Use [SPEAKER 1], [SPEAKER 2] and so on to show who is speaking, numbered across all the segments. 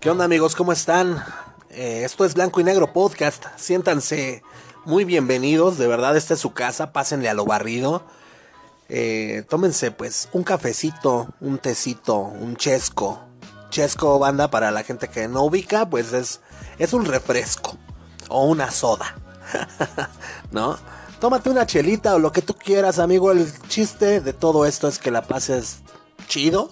[SPEAKER 1] ¿Qué onda amigos? ¿Cómo están? Eh, esto es Blanco y Negro Podcast. Siéntanse muy bienvenidos. De verdad, esta es su casa. Pásenle a lo barrido. Eh, tómense pues un cafecito, un tecito, un chesco. Chesco banda para la gente que no ubica, pues es, es un refresco o una soda. ¿No? Tómate una chelita o lo que tú quieras, amigo. El chiste de todo esto es que la pases chido,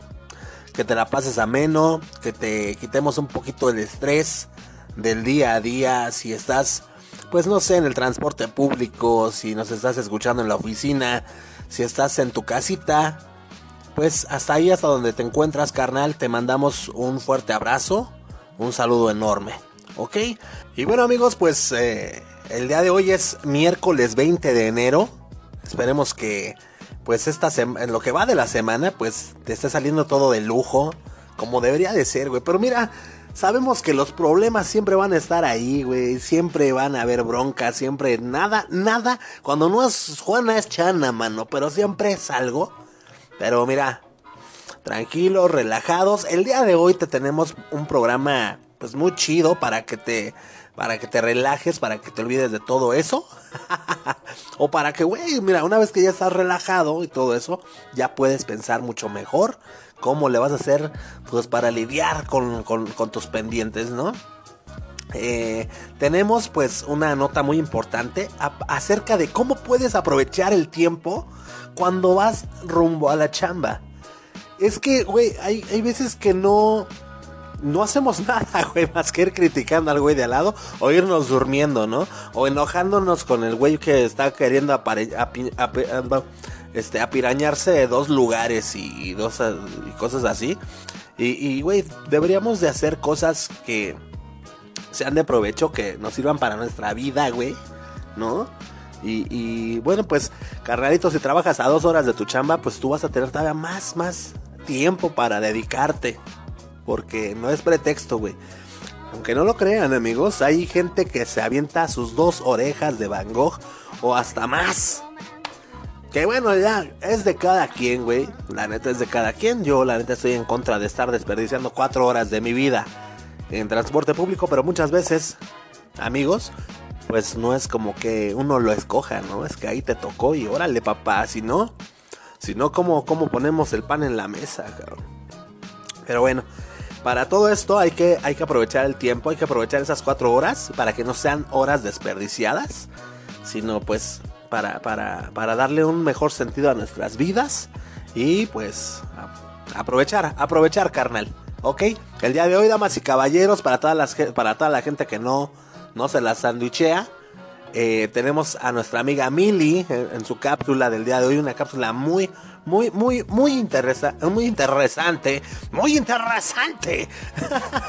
[SPEAKER 1] que te la pases ameno, que te quitemos un poquito el estrés del día a día. Si estás, pues no sé, en el transporte público, si nos estás escuchando en la oficina, si estás en tu casita, pues hasta ahí, hasta donde te encuentras, carnal, te mandamos un fuerte abrazo, un saludo enorme, ¿ok? Y bueno amigos, pues eh, el día de hoy es miércoles 20 de enero. Esperemos que pues esta en lo que va de la semana, pues te esté saliendo todo de lujo, como debería de ser, güey. Pero mira, sabemos que los problemas siempre van a estar ahí, güey. Siempre van a haber broncas, siempre nada, nada. Cuando no es Juana es Chana, mano, pero siempre es algo. Pero mira, tranquilos, relajados. El día de hoy te tenemos un programa pues muy chido para que te para que te relajes, para que te olvides de todo eso. o para que, güey, mira, una vez que ya estás relajado y todo eso, ya puedes pensar mucho mejor cómo le vas a hacer, pues, para lidiar con, tus pendientes, ¿no? Eh, tenemos pues una nota muy importante acerca de cómo puedes aprovechar el tiempo cuando vas rumbo a la chamba. Es que, güey, hay, hay veces que no, no hacemos nada, güey, más que ir criticando al güey de al lado o irnos durmiendo, ¿no? O enojándonos con el güey que está queriendo este, apirañarse de dos lugares y, dos, y cosas así. Y, güey, deberíamos de hacer cosas que sean de provecho, que nos sirvan para nuestra vida, güey, ¿no? Y, y, bueno, pues, carnalito, si trabajas a dos horas de tu chamba, pues tú vas a tener todavía más, más tiempo para dedicarte. Porque no es pretexto, güey. Aunque no lo crean, amigos, hay gente que se avienta sus dos orejas de Van Gogh o hasta más. Que bueno, ya es de cada quien, güey. La neta es de cada quien. Yo, la neta, estoy en contra de estar desperdiciando cuatro horas de mi vida en transporte público, pero muchas veces, amigos, pues no es como que uno lo escoja, ¿no? Es que ahí te tocó y órale, papá. Si no, si no, ¿cómo, cómo ponemos el pan en la mesa, cabrón? Pero bueno, para todo esto hay que, hay que aprovechar el tiempo, hay que aprovechar esas cuatro horas para que no sean horas desperdiciadas, sino pues para, para, para darle un mejor sentido a nuestras vidas y pues aprovechar, aprovechar carnal. ¿Ok? El día de hoy, damas y caballeros, para, todas las, para toda la gente que no, no se la sanduichea, eh, tenemos a nuestra amiga Mili en, su cápsula del día de hoy, una cápsula muy, muy, muy, muy, interesa muy interesante, muy interesante.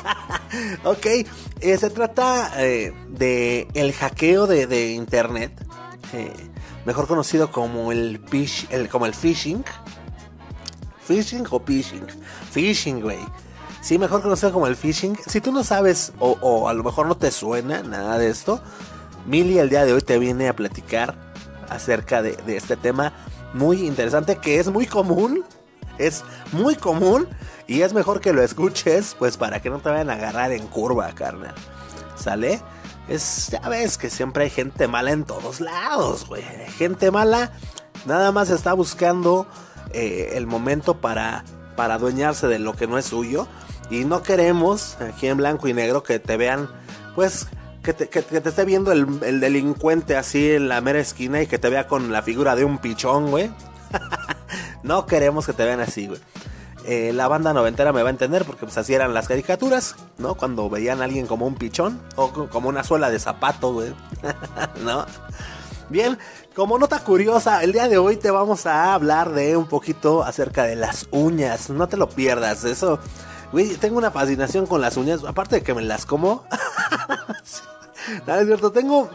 [SPEAKER 1] ok, eh, se trata eh, de el hackeo de, internet, mejor conocido como el, como el phishing. ¿Phishing o phishing? Phishing, güey. Sí, mejor conocido como el phishing. Si tú no sabes o, o a lo mejor no te suena nada de esto, Mili el día de hoy te viene a platicar acerca de, este tema muy interesante que es muy común. Es muy común y es mejor que lo escuches, pues para que no te vayan a agarrar en curva, carnal. ¿Sale? Es, ya ves que siempre hay gente mala en todos lados, güey. Gente mala nada más está buscando eh, el momento para, para adueñarse de lo que no es suyo. Y no queremos aquí en blanco y negro que te vean, pues, que te, esté viendo el, delincuente así en la mera esquina y que te vea con la figura de un pichón, güey. no queremos que te vean así, güey. Eh, la banda noventera me va a entender porque pues así eran las caricaturas, ¿no? Cuando veían a alguien como un pichón o como una suela de zapato, güey. ¿No? Bien, como nota curiosa, el día de hoy te vamos a hablar de un poquito acerca de las uñas. No te lo pierdas, eso... Güey, tengo una fascinación con las uñas, aparte de que me las como. No, es cierto, tengo...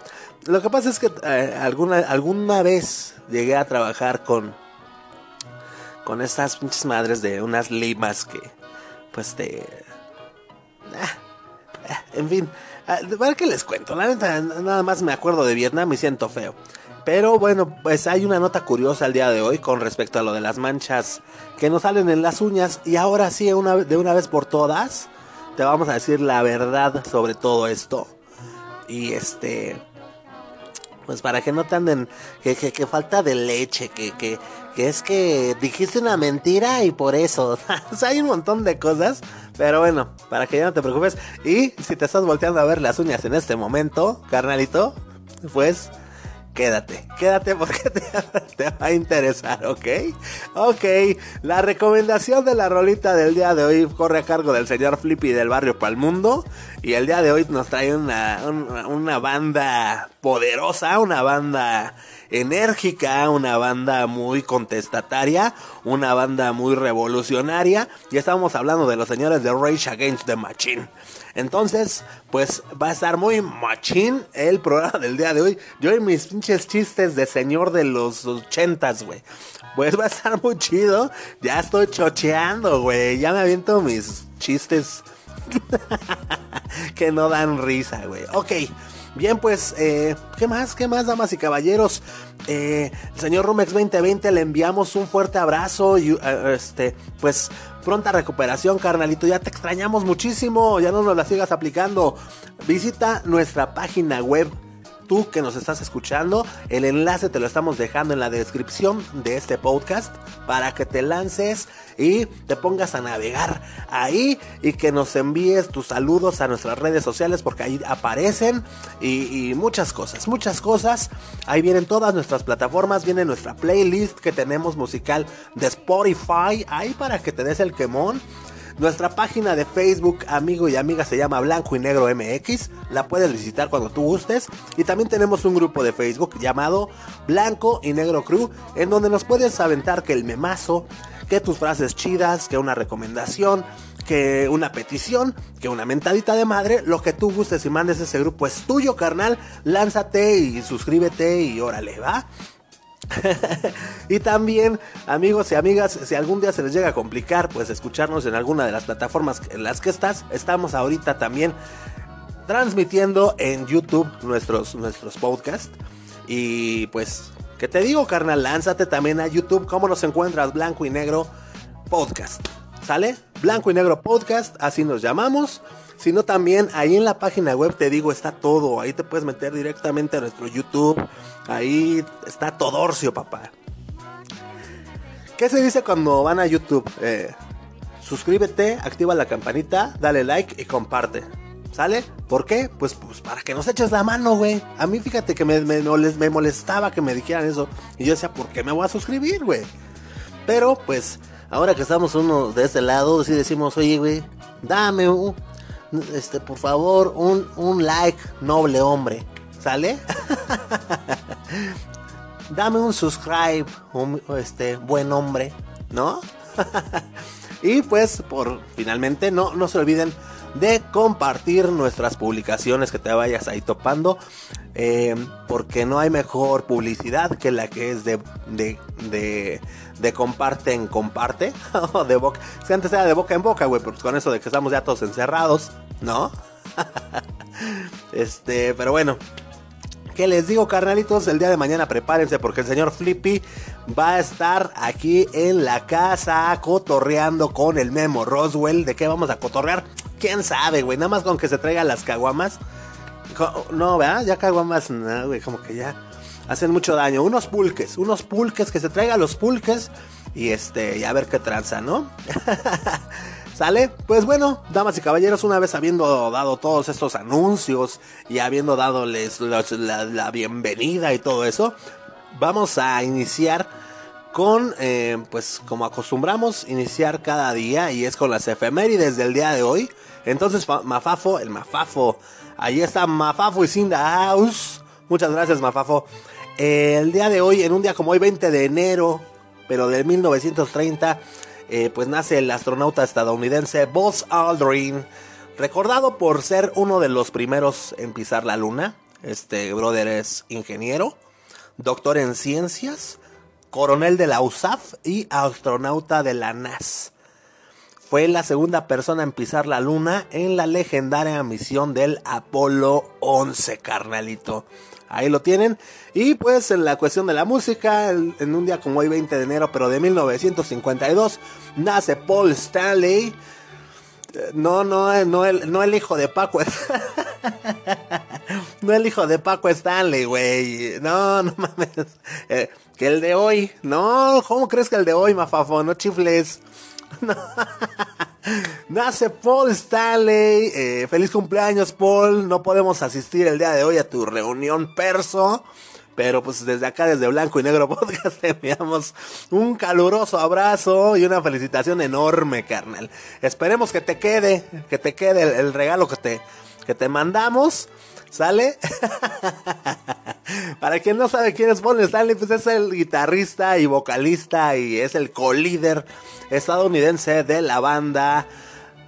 [SPEAKER 1] Lo que pasa es que eh, alguna, alguna vez llegué a trabajar con... Con estas pinches madres de unas limas que... Pues te... Ah, ah, en fin, ¿para qué les cuento? La neta, nada más me acuerdo de Vietnam y siento feo. Pero bueno, pues hay una nota curiosa el día de hoy con respecto a lo de las manchas que nos salen en las uñas. Y ahora sí, de una vez por todas, te vamos a decir la verdad sobre todo esto. Y este, pues para que no te anden, que, que, falta de leche, que, que, que, es que dijiste una mentira y por eso. o sea, hay un montón de cosas, pero bueno, para que ya no te preocupes. Y si te estás volteando a ver las uñas en este momento, carnalito, pues quédate, quédate porque te, va a interesar, ¿ok? Ok, la recomendación de la rolita del día de hoy corre a cargo del señor Flippy del barrio Palmundo. Y el día de hoy nos trae una, una banda poderosa, una banda enérgica, una banda muy contestataria, una banda muy revolucionaria. Y estamos hablando de los señores de Rage Against the Machine. Entonces, pues va a estar muy machín el programa del día de hoy. Yo y mis pinches chistes de señor de los ochentas, güey. Pues va a estar muy chido. Ya estoy chocheando, güey. Ya me aviento mis chistes que no dan risa, güey. Ok. Bien, pues, eh, ¿qué más? ¿Qué más, damas y caballeros? Eh, señor Rumex 2020 le enviamos un fuerte abrazo y, eh, este, pues, pronta recuperación, carnalito. Ya te extrañamos muchísimo. Ya no nos la sigas aplicando. Visita nuestra página web tú que nos estás escuchando, el enlace te lo estamos dejando en la descripción de este podcast para que te lances y te pongas a navegar ahí y que nos envíes tus saludos a nuestras redes sociales porque ahí aparecen y, muchas cosas, muchas cosas. Ahí vienen todas nuestras plataformas, viene nuestra playlist que tenemos musical de Spotify ahí para que te des el quemón. Nuestra página de Facebook, amigo y amiga, se llama Blanco y Negro MX. La puedes visitar cuando tú gustes. Y también tenemos un grupo de Facebook llamado Blanco y Negro Crew, en donde nos puedes aventar que el memazo, que tus frases chidas, que una recomendación, que una petición, que una mentadita de madre, lo que tú gustes y mandes ese grupo es tuyo, carnal. Lánzate y suscríbete y órale, ¿va? y también, amigos y amigas, si algún día se les llega a complicar, pues escucharnos en alguna de las plataformas en las que estás, estamos ahorita también transmitiendo en YouTube nuestros, nuestros podcasts. Y pues, ¿qué te digo, carnal? Lánzate también a YouTube. ¿Cómo nos encuentras? Blanco y Negro Podcast. ¿Sale? Blanco y Negro Podcast, así nos llamamos sino también ahí en la página web te digo, está todo. Ahí te puedes meter directamente a nuestro YouTube. Ahí está Todorcio, papá. ¿Qué se dice cuando van a YouTube? Eh, suscríbete, activa la campanita, dale like y comparte. ¿Sale? ¿Por qué? Pues, pues para que nos eches la mano, güey. A mí fíjate que me, me, me, molestaba que me dijeran eso. Y yo decía, ¿por qué me voy a suscribir, güey? Pero pues, ahora que estamos uno de este lado, sí decimos, oye, güey, dame un, este, por favor, un, un like, noble hombre. ¿Sale? Dame un subscribe, un, este, buen hombre, ¿no? y pues, por finalmente, no, no se olviden de compartir nuestras publicaciones que te vayas ahí topando. Eh, porque no hay mejor publicidad que la que es de, de, de, de comparte en comparte. de boca. Si antes era de boca en boca, güey, pues con eso de que estamos ya todos encerrados, ¿no? este, pero bueno. ¿Qué les digo, carnalitos? El día de mañana prepárense porque el señor Flippy va a estar aquí en la casa cotorreando con el Memo Roswell. ¿De qué vamos a cotorrear? ¿Quién sabe, güey? Nada más con que se traiga las caguamas. No, ¿verdad? Ya caguamas, no, güey, como que ya hacen mucho daño. Unos pulques, unos pulques, que se traiga los pulques y este, y a ver qué tranza, ¿no? ¿Sale? Pues bueno, damas y caballeros, una vez habiendo dado todos estos anuncios y habiendo dadoles la, bienvenida y todo eso, vamos a iniciar con, eh, pues como acostumbramos, iniciar cada día y es con las efemérides del día de hoy. Entonces, Mafafo, el Mafafo, ahí está Mafafo y Cinda House. Muchas gracias, Mafafo. El día de hoy, en un día como hoy, 20 de enero, pero de 1930, eh, pues nace el astronauta estadounidense Buzz Aldrin, recordado por ser uno de los primeros en pisar la luna. Este brother es ingeniero, doctor en ciencias, coronel de la USAF y astronauta de la NASA fue la segunda persona en pisar la luna en la legendaria misión del Apolo 11, carnalito. Ahí lo tienen. Y pues en la cuestión de la música, en un día como hoy 20 de enero, pero de 1952, nace Paul Stanley. Eh, no, no, no el, no el hijo de Paco. no el hijo de Paco Stanley, güey. No, no mames. Eh, que el de hoy. No, ¿cómo crees que el de hoy, mafafo? No chifles. Nace Paul Stanley. Eh, feliz cumpleaños, Paul. No podemos asistir el día de hoy a tu reunión perso. Pero pues desde acá, desde Blanco y Negro Podcast, te enviamos un caluroso abrazo y una felicitación enorme, carnal. Esperemos que te quede, que te quede el, regalo que te, que te mandamos. ¿Sale? Para quien no sabe quién es Paul Stanley, pues es el guitarrista y vocalista y es el co-líder estadounidense de la banda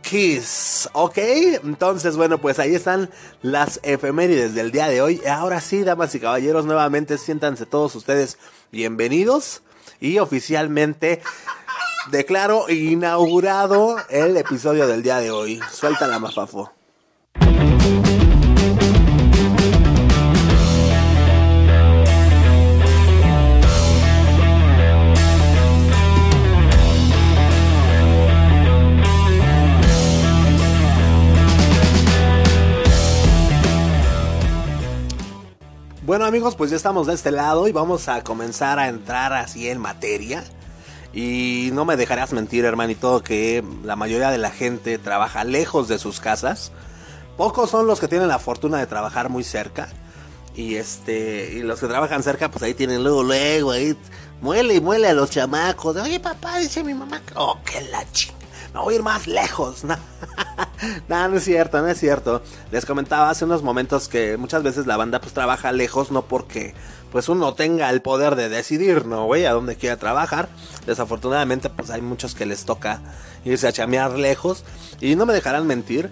[SPEAKER 1] Kiss. ¿Ok? Entonces, bueno, pues ahí están las efemérides del día de hoy. Ahora sí, damas y caballeros, nuevamente siéntanse todos ustedes bienvenidos y oficialmente declaro inaugurado el episodio del día de hoy. Suelta la mafafo. Bueno amigos, pues ya estamos de este lado y vamos a comenzar a entrar así en materia. Y no me dejarás mentir, hermanito, que la mayoría de la gente trabaja lejos de sus casas. Pocos son los que tienen la fortuna de trabajar muy cerca. Y este, y los que trabajan cerca, pues ahí tienen luego, luego, ahí muele y muele a los chamacos. Oye, papá, dice mi mamá, oh, que la chingada me voy a ir más lejos. No, no, es cierto, no es cierto. Les comentaba hace unos momentos que muchas veces la banda pues trabaja lejos, no porque pues uno tenga el poder de decidir, ¿no, güey? A dónde quiera trabajar. Desafortunadamente pues hay muchos que les toca irse a chamear lejos. Y no me dejarán mentir.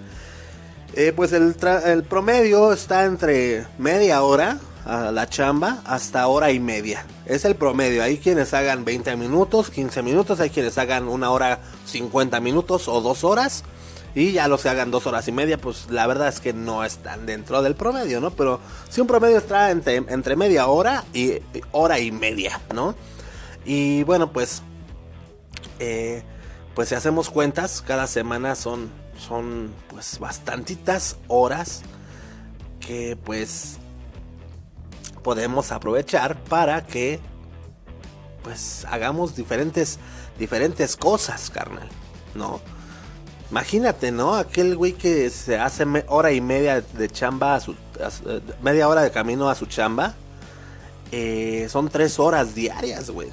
[SPEAKER 1] Eh, pues el, el promedio está entre media hora a la chamba hasta hora y media. Es el promedio. Hay quienes hagan 20 minutos, 15 minutos, hay quienes hagan una hora 50 minutos o dos horas. Y ya los que hagan dos horas y media, pues la verdad es que no están dentro del promedio, ¿no? Pero si un promedio está entre, entre media hora y hora y media, ¿no? Y bueno, pues, eh, pues si hacemos cuentas, cada semana son, son pues bastantitas horas que pues podemos aprovechar para que pues hagamos diferentes diferentes cosas, carnal, ¿no? Imagínate, ¿no? Aquel güey que se hace hora y media de chamba a su, media hora de camino a su chamba. Eh, son tres horas diarias, güey.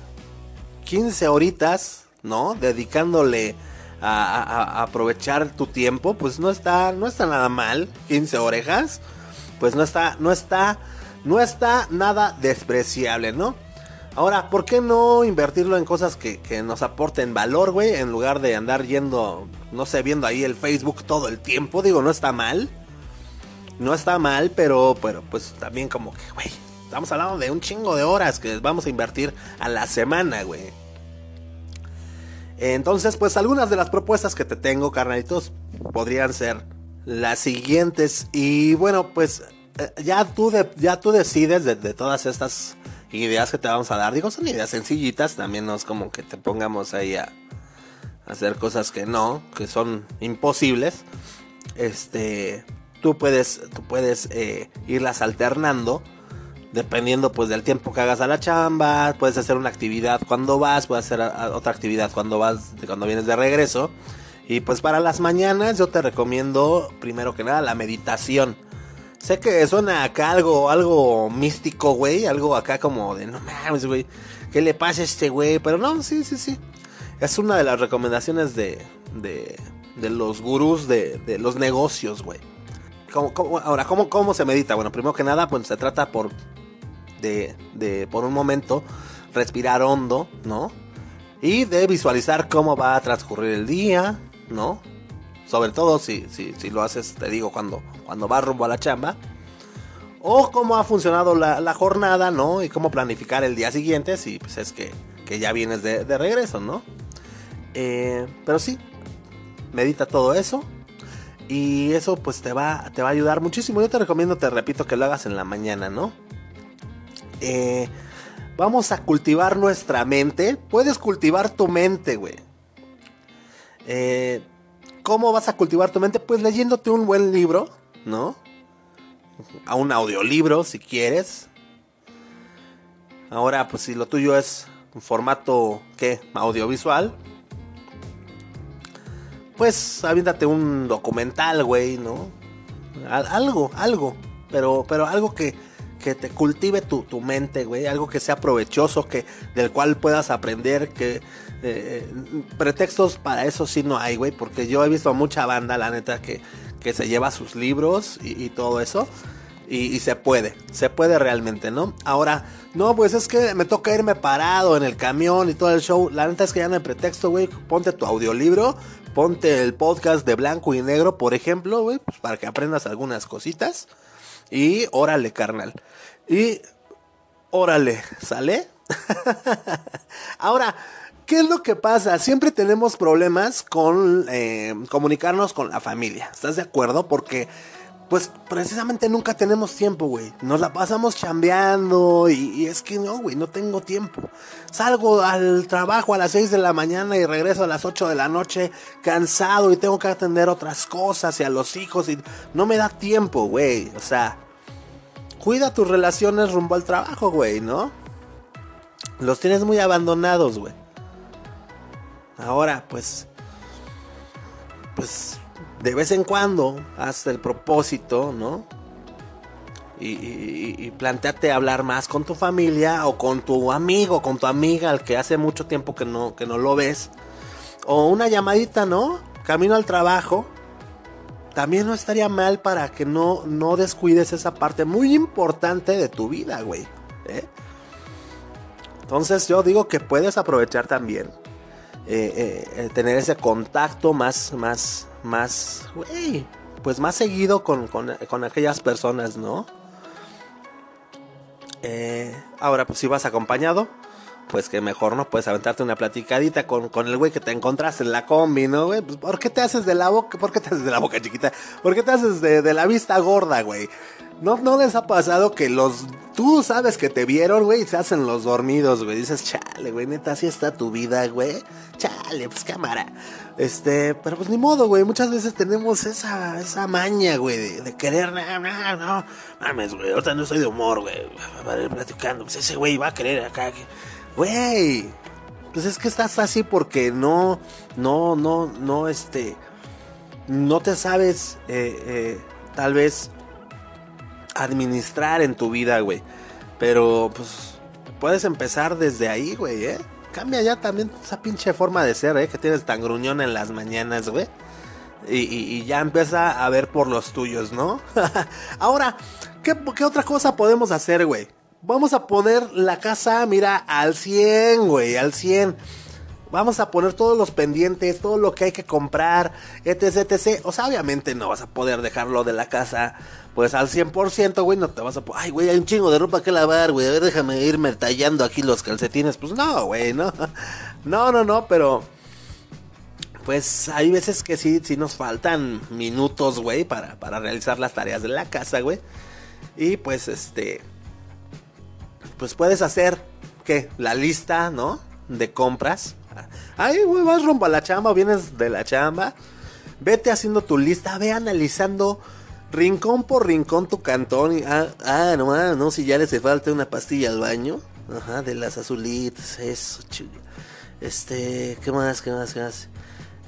[SPEAKER 1] 15 horitas, ¿no? Dedicándole a, a, aprovechar tu tiempo, pues no está, no está nada mal. 15 orejas, pues no está, no está no está nada despreciable, ¿no? Ahora, ¿por qué no invertirlo en cosas que, nos aporten valor, güey? En lugar de andar yendo, no sé, viendo ahí el Facebook todo el tiempo. Digo, no está mal. No está mal, pero, pero pues también como que, güey, estamos hablando de un chingo de horas que vamos a invertir a la semana, güey. Entonces, pues algunas de las propuestas que te tengo, carnalitos, podrían ser las siguientes. Y bueno, pues eh, ya tú, ya tú decides de, todas estas ideas que te vamos a dar. Digo, son ideas sencillitas, también no es como que te pongamos ahí a, hacer cosas que no, que son imposibles. Este, tú puedes, tú puedes eh, irlas alternando dependiendo pues del tiempo que hagas a la chamba, puedes hacer una actividad cuando vas, puedes hacer otra actividad cuando vas, cuando vienes de regreso. Y pues para las mañanas yo te recomiendo primero que nada la meditación. Sé que suena acá algo, algo místico, güey. Algo acá como de no mames, güey. ¿Qué le pasa a este güey? Pero no, sí, sí, sí. Es una de las recomendaciones de, de, de los gurús de, de los negocios, güey. ahora, ¿cómo, ¿cómo se medita? Bueno, primero que nada, pues se trata por, de, de, por un momento, respirar hondo, ¿no? Y de visualizar cómo va a transcurrir el día, ¿no? Sobre todo si, si, si lo haces, te digo, cuando, cuando vas rumbo a la chamba. O cómo ha funcionado la, jornada, ¿no? Y cómo planificar el día siguiente si pues es que, que ya vienes de, regreso, ¿no? Eh, pero sí, medita todo eso. Y eso pues te va, te va a ayudar muchísimo. Yo te recomiendo, te repito, que lo hagas en la mañana, ¿no? Eh, vamos a cultivar nuestra mente. Puedes cultivar tu mente, güey. Eh, ¿Cómo vas a cultivar tu mente? Pues leyéndote un buen libro, ¿no? A un audiolibro, si quieres. Ahora, pues si lo tuyo es un formato, ¿qué? Audiovisual. Pues aviéntate un documental, güey, ¿no? Algo, algo. Pero, pero algo que, que te cultive tu, tu mente, güey. Algo que sea provechoso, que, del cual puedas aprender, que... Eh, pretextos para eso sí no hay, güey. Porque yo he visto a mucha banda, la neta, que, que se lleva sus libros y, todo eso. Y, y, se puede, se puede realmente, ¿no? Ahora, no, pues es que me toca irme parado en el camión y todo el show. La neta es que ya no hay pretexto, güey. Ponte tu audiolibro, ponte el podcast de blanco y negro, por ejemplo, güey, pues para que aprendas algunas cositas. Y órale, carnal. Y órale, ¿sale? Ahora, ¿qué es lo que pasa? Siempre tenemos problemas con eh, comunicarnos con la familia. ¿Estás de acuerdo? Porque pues precisamente nunca tenemos tiempo, güey. Nos la pasamos chambeando y, y es que no, güey, no tengo tiempo. Salgo al trabajo a las 6 de la mañana y regreso a las 8 de la noche cansado y tengo que atender otras cosas y a los hijos y no me da tiempo, güey. O sea, cuida tus relaciones rumbo al trabajo, güey, ¿no? Los tienes muy abandonados, güey. Ahora, pues... Pues de vez en cuando haz el propósito, ¿no? Y, y, y, planteate hablar más con tu familia o con tu amigo, con tu amiga al que hace mucho tiempo que no, que no lo ves. O una llamadita, ¿no? Camino al trabajo. También no estaría mal para que no, no descuides esa parte muy importante de tu vida, güey. ¿eh? Entonces yo digo que puedes aprovechar también eh, eh, tener ese contacto más, más, más, güey, pues más seguido con, con, con aquellas personas, ¿no? Ahora, pues si vas acompañado, pues que mejor, ¿no? Puedes aventarte una platicadita con, con el güey que te encontraste en la combi, ¿no, güey? Pues, ¿Por qué te haces de la boca? ¿Por qué te haces de la boca chiquita? ¿Por qué te haces de, de la vista gorda, güey? ¿No, ¿No les ha pasado que los... Tú sabes que te vieron, güey, y se hacen los dormidos, güey? Dices, chale, güey, neta, así está tu vida, güey. Chale, pues cámara. Este, pero pues ni modo, güey. Muchas veces tenemos esa, esa maña, güey, de, de, querer, no, no, no, mames, güey. Ahorita no estoy de humor, güey. Para ir platicando. Pues ese güey va a querer acá. Güey. Pues es que estás así porque no, no, no, no, este, no te sabes, eh, eh, tal vez administrar en tu vida, güey. Pero pues puedes empezar desde ahí, güey, ¿eh? Cambia ya también esa pinche forma de ser, ¿eh? Que tienes tan gruñón en las mañanas, güey. Y, ya empieza a ver por los tuyos, ¿no? Ahora, ¿qué, ¿qué, otra cosa podemos hacer, güey? Vamos a poner la casa, mira, al 100, güey, al 100. Vamos a poner todos los pendientes, todo lo que hay que comprar, etc, etc. O sea, obviamente no vas a poder dejarlo de la casa pues al 100%, güey, no te vas a... Ay, güey, hay un chingo de ropa que lavar, güey. A ver, déjame irme tallando aquí los calcetines. Pues no, güey, no. No, no, no, pero... Pues hay veces que sí, sí nos faltan minutos, güey, para, para realizar las tareas de la casa, güey. Y pues, este... Pues puedes hacer, ¿qué? La lista, ¿no? De compras. Ay, güey, vas rumbo a la chamba vienes de la chamba. Vete haciendo tu lista, ve analizando rincón por rincón tu cantón. Y, ah, ah, no, ah, no, si ya le hace falta una pastilla al baño. Ajá, de las azulitas, eso, chido. Este, ¿qué más, qué más, qué más?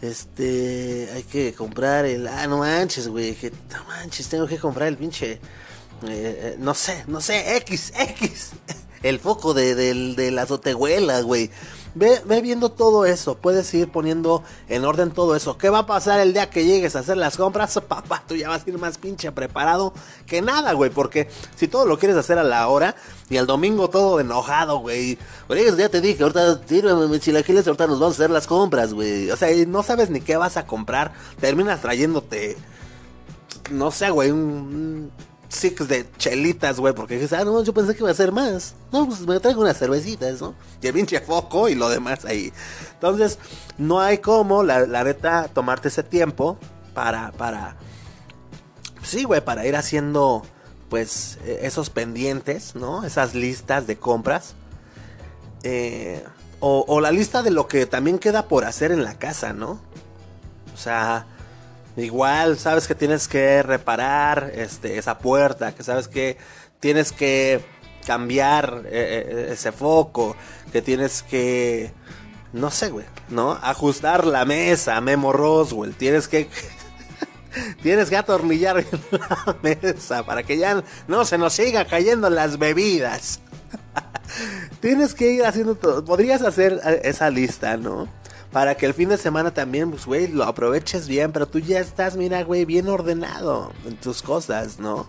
[SPEAKER 1] Este, hay que comprar el. Ah, no manches, güey, que no manches, tengo que comprar el pinche. Eh, eh, no sé, no sé, X, X. El foco de, de, de la azotehuela, güey. Ve, ve, viendo todo eso, puedes ir poniendo en orden todo eso. ¿Qué va a pasar el día que llegues a hacer las compras? Papá, tú ya vas a ir más pinche preparado que nada, güey. Porque si todo lo quieres hacer a la hora y el domingo todo enojado, güey. Oye, ya te dije, ahorita sírveme mis chilaquiles, ahorita nos vamos a hacer las compras, güey. O sea, no sabes ni qué vas a comprar. Terminas trayéndote, no sé, güey, un six de chelitas, güey, porque dices, ah, no, yo pensé que iba a ser más. No, pues me traigo unas cervecitas, ¿no? Y el foco y lo demás ahí. Entonces, no hay como, la, la neta, tomarte ese tiempo para, para, sí, güey, para ir haciendo, pues, e, esos pendientes, ¿no? Esas listas de compras. Eh, o, o la lista de lo que también queda por hacer en la casa, ¿no? O sea, Igual, sabes que tienes que reparar este, esa puerta, que sabes que tienes que cambiar eh, eh, ese foco, que tienes que, no sé, güey, ¿no? Ajustar la mesa, Memo Roswell, tienes que... tienes que atornillar la mesa para que ya no se nos siga cayendo las bebidas. tienes que ir haciendo todo. Podrías hacer eh, esa lista, ¿no? Para que el fin de semana también, pues, güey, lo aproveches bien, pero tú ya estás, mira, güey, bien ordenado en tus cosas, ¿no?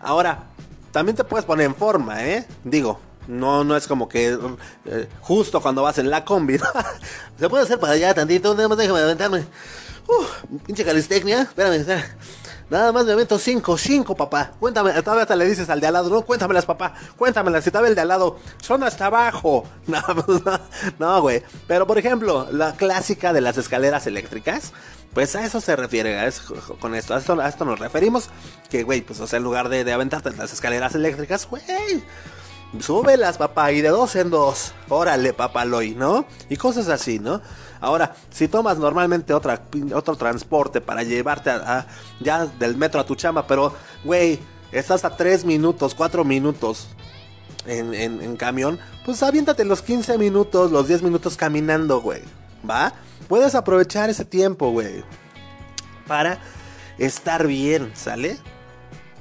[SPEAKER 1] Ahora, también te puedes poner en forma, ¿eh? Digo, no, no es como que eh, justo cuando vas en la combi, Se puede hacer para allá tantito, déjame aventarme. Uh, pinche calistecnia, espérame, espérame. Nada más me avento cinco, cinco, papá. Cuéntame, todavía hasta le dices al de al lado, no, cuéntamelas, papá. Cuéntamelas, si estaba el de al lado, son hasta abajo. Pues, no, no, güey. Pero por ejemplo, la clásica de las escaleras eléctricas, pues a eso se refiere, con esto, a esto, nos referimos. Que, güey, pues o sea, en lugar de, de aventarte las escaleras eléctricas, güey súbelas, papá, y de dos en dos. Órale, papaloy, ¿no? Y cosas así, ¿no? Ahora, si tomas normalmente otra, otro transporte para llevarte a, ya del metro a tu chamba, pero, güey, estás a tres minutos, cuatro minutos en, en, camión, pues aviéntate los 15 minutos, los 10 minutos caminando, güey. ¿Va? Puedes aprovechar ese tiempo, güey. Para estar bien, ¿sale?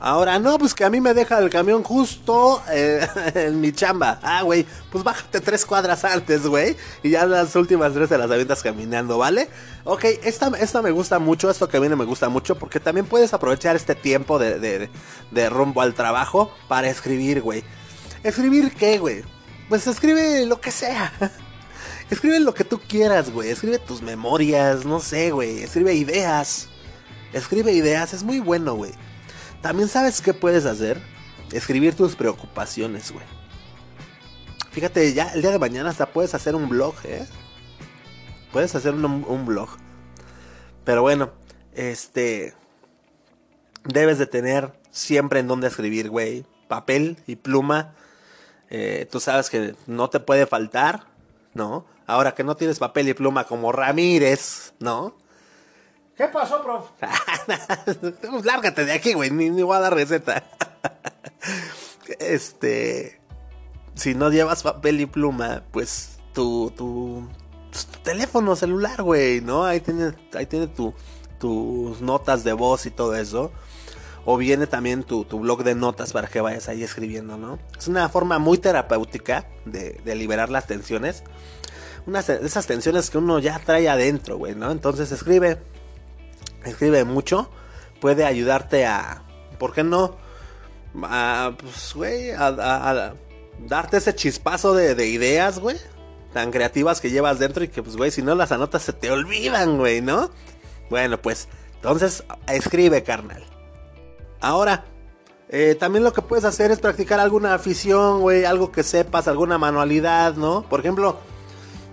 [SPEAKER 1] Ahora, no, pues que a mí me deja el camión justo eh, en mi chamba. Ah, güey, pues bájate tres cuadras antes, güey. Y ya las últimas tres te las avientas caminando, ¿vale? Ok, esta, esta me gusta mucho, esto que viene me gusta mucho, porque también puedes aprovechar este tiempo de, de, de rumbo al trabajo para escribir, güey. ¿Escribir qué, güey? Pues escribe lo que sea. Escribe lo que tú quieras, güey. Escribe tus memorias, no sé, güey. Escribe ideas. Escribe ideas, es muy bueno, güey. También sabes qué puedes hacer. Escribir tus preocupaciones, güey. Fíjate, ya el día de mañana hasta puedes hacer un blog, ¿eh? Puedes hacer un, blog. Pero bueno, este... Debes de tener siempre en donde escribir, güey. Papel y pluma. Eh, tú sabes que no te puede faltar, ¿no? Ahora que no tienes papel y pluma como Ramírez, ¿no?
[SPEAKER 2] ¿Qué pasó, prof?
[SPEAKER 1] pues lárgate de aquí, güey, ni, voy a dar receta. este. Si no llevas papel y pluma, pues tu, pues, tu teléfono celular, güey, ¿no? Ahí tiene, ahí tiene tu, tus notas de voz y todo eso. O viene también tu, tu, blog de notas para que vayas ahí escribiendo, ¿no? Es una forma muy terapéutica de, liberar las tensiones. Unas esas tensiones que uno ya trae adentro, güey, ¿no? Entonces escribe, escribe mucho, puede ayudarte a, ¿por qué no? A, pues, güey, a, darte ese chispazo de, ideas, güey, tan creativas que llevas dentro y que, pues, güey, si no las anotas se te olvidan, güey, ¿no? Bueno, pues, entonces, escribe, carnal. Ahora, eh, también lo que puedes hacer es practicar alguna afición, güey, algo que sepas, alguna manualidad, ¿no? Por ejemplo,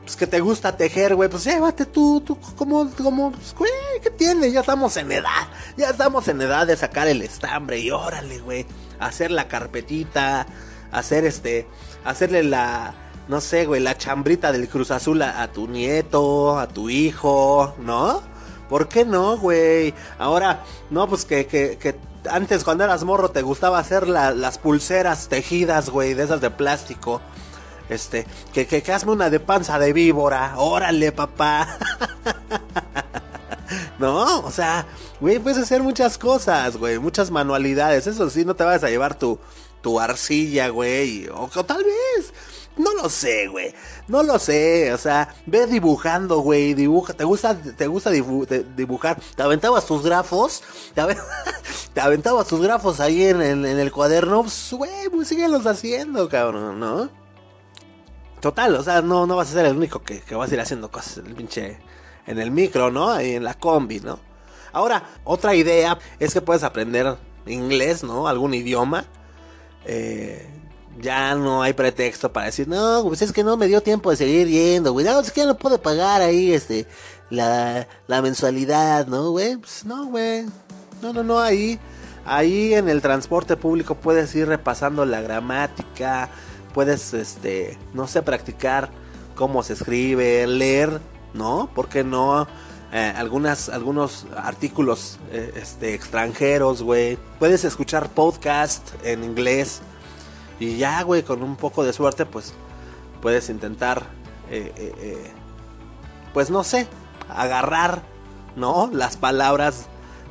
[SPEAKER 1] pues que te gusta tejer, güey, pues llévate tú, tú, como, como, pues, güey, ¿qué tiene? Ya estamos en edad, ya estamos en edad de sacar el estambre y órale, güey, hacer la carpetita, hacer este, hacerle la, no sé, güey, la chambrita del Cruz Azul a, tu nieto, a tu hijo, ¿no? ¿Por qué no, güey? Ahora, no, pues que, que, que antes cuando eras morro te gustaba hacer las pulseras tejidas, güey, de esas de plástico. Este, que, que, que hazme una de panza de víbora. Órale, papá. no, o sea, güey, puedes hacer muchas cosas, güey, muchas manualidades. Eso sí, no te vas a llevar tu, tu arcilla, güey. O, tal vez. No lo sé, güey. No lo sé. O sea, ve dibujando, güey. Dibuja. ¿Te gusta, te gusta dibujar? ¿Te aventabas tus grafos? ¿Te, aventabas tus grafos ahí en, el cuaderno? Pues, pues síguelos haciendo, cabrón, ¿no? Total, o sea, no, no vas a ser el único que, que vas a ir haciendo cosas en el pinche. En el micro, ¿no? Y en la combi, ¿no? Ahora, otra idea es que puedes aprender inglés, ¿no? Algún idioma. Eh, ya no hay pretexto para decir, no, pues es que no me dio tiempo de seguir yendo, güey. No, es que no puedo pagar ahí, este, la, la mensualidad, ¿no, güey? Pues no, güey. No, no, no, ahí, ahí en el transporte público puedes ir repasando la gramática, puedes, este, no sé, practicar cómo se escribe, leer, ¿no? ¿Por qué no? Eh, algunas, algunos artículos eh, este, extranjeros, güey. Puedes escuchar podcast en inglés. Y ya, güey, con un poco de suerte, pues puedes intentar, eh, pues no sé, agarrar, ¿no? Las palabras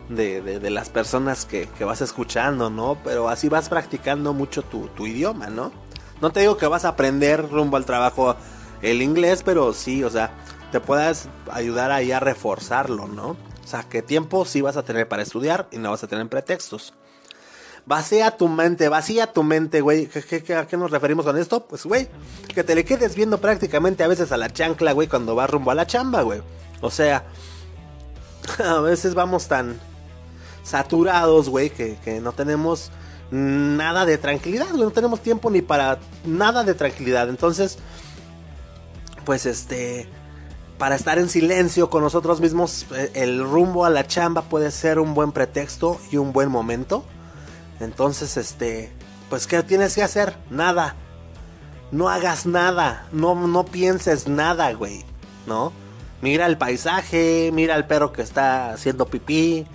[SPEAKER 1] de, de, las personas que, que, vas escuchando, ¿no? Pero así vas practicando mucho tu, tu idioma, ¿no? No te digo que vas a aprender rumbo al trabajo el inglés, pero sí, o sea, te puedas ayudar ahí a reforzarlo, ¿no? O sea, que tiempo sí vas a tener para estudiar y no vas a tener pretextos. Vacía tu mente, vacía tu mente, güey. a qué nos referimos con esto? Pues, güey, que te le quedes viendo prácticamente a veces a la chancla, güey, cuando vas rumbo a la chamba, güey. O sea, a veces vamos tan saturados, güey, que no tenemos nada de tranquilidad, güey. No tenemos tiempo ni para nada de tranquilidad. Entonces, pues este para estar en silencio con nosotros mismos, eh, el rumbo a la chamba puede ser un buen pretexto y un buen momento. Entonces, este, pues ¿qué tienes que hacer? Nada. No hagas nada, no no pienses nada, güey, ¿no? Mira el paisaje, mira el perro que está haciendo pipí,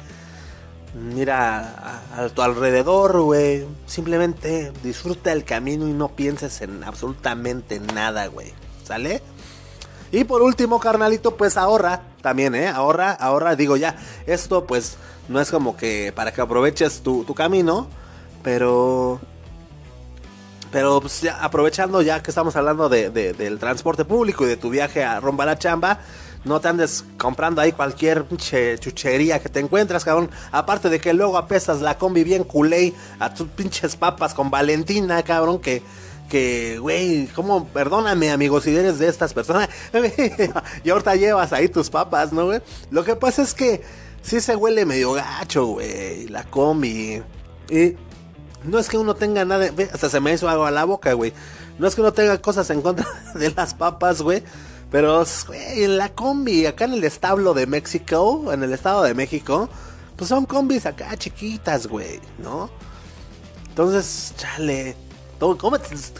[SPEAKER 1] mira a, tu alrededor, güey. Simplemente disfruta el camino y no pienses en absolutamente nada, güey. ¿Sale? Y por último, carnalito, pues ahorra también, ¿eh? Ahorra, ahorra. Digo, ya, esto pues no es como que para que aproveches tu, camino, pero... Pero pues aprovechando ya que estamos hablando de, del transporte público y de tu viaje a Romba la Chamba, no te andes comprando ahí cualquier chuchería que te encuentras, cabrón. Aparte de que luego apestas la combi bien culé a tus pinches papas con Valentina, cabrón, que que, güey, ¿cómo? Perdóname, amigos, si eres de estas personas. y ahorita llevas ahí tus papas, ¿no, güey? Lo que pasa es que sí se huele medio gacho, güey, la combi. Y no es que uno tenga nada, hasta se me hizo algo a la boca, güey. No es que uno tenga cosas en contra de las papas, güey. Pero, güey, en la combi, acá en el establo de México, en el estado de México, pues son combis acá chiquitas, güey, ¿no? Entonces, chale.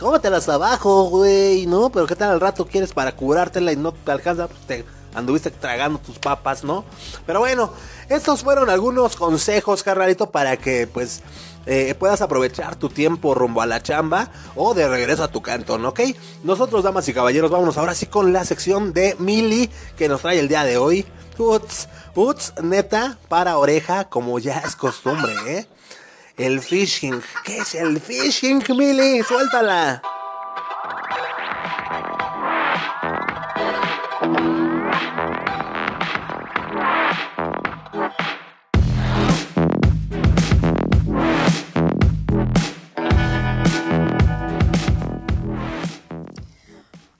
[SPEAKER 1] Cómetelas abajo, güey, ¿no? Pero qué tal al rato quieres para curártela y no te alcanza, pues anduviste tragando tus papas, ¿no? Pero bueno, estos fueron algunos consejos, carnalito, para que pues eh, puedas aprovechar tu tiempo rumbo a la chamba o de regreso a tu cantón, ¿ok? Nosotros, damas y caballeros, vámonos ahora sí con la sección de Mili que nos trae el día de hoy. Uts, uts, neta, para oreja, como ya es costumbre, ¿eh? El phishing. ¿Qué es el phishing, Mili? Suéltala.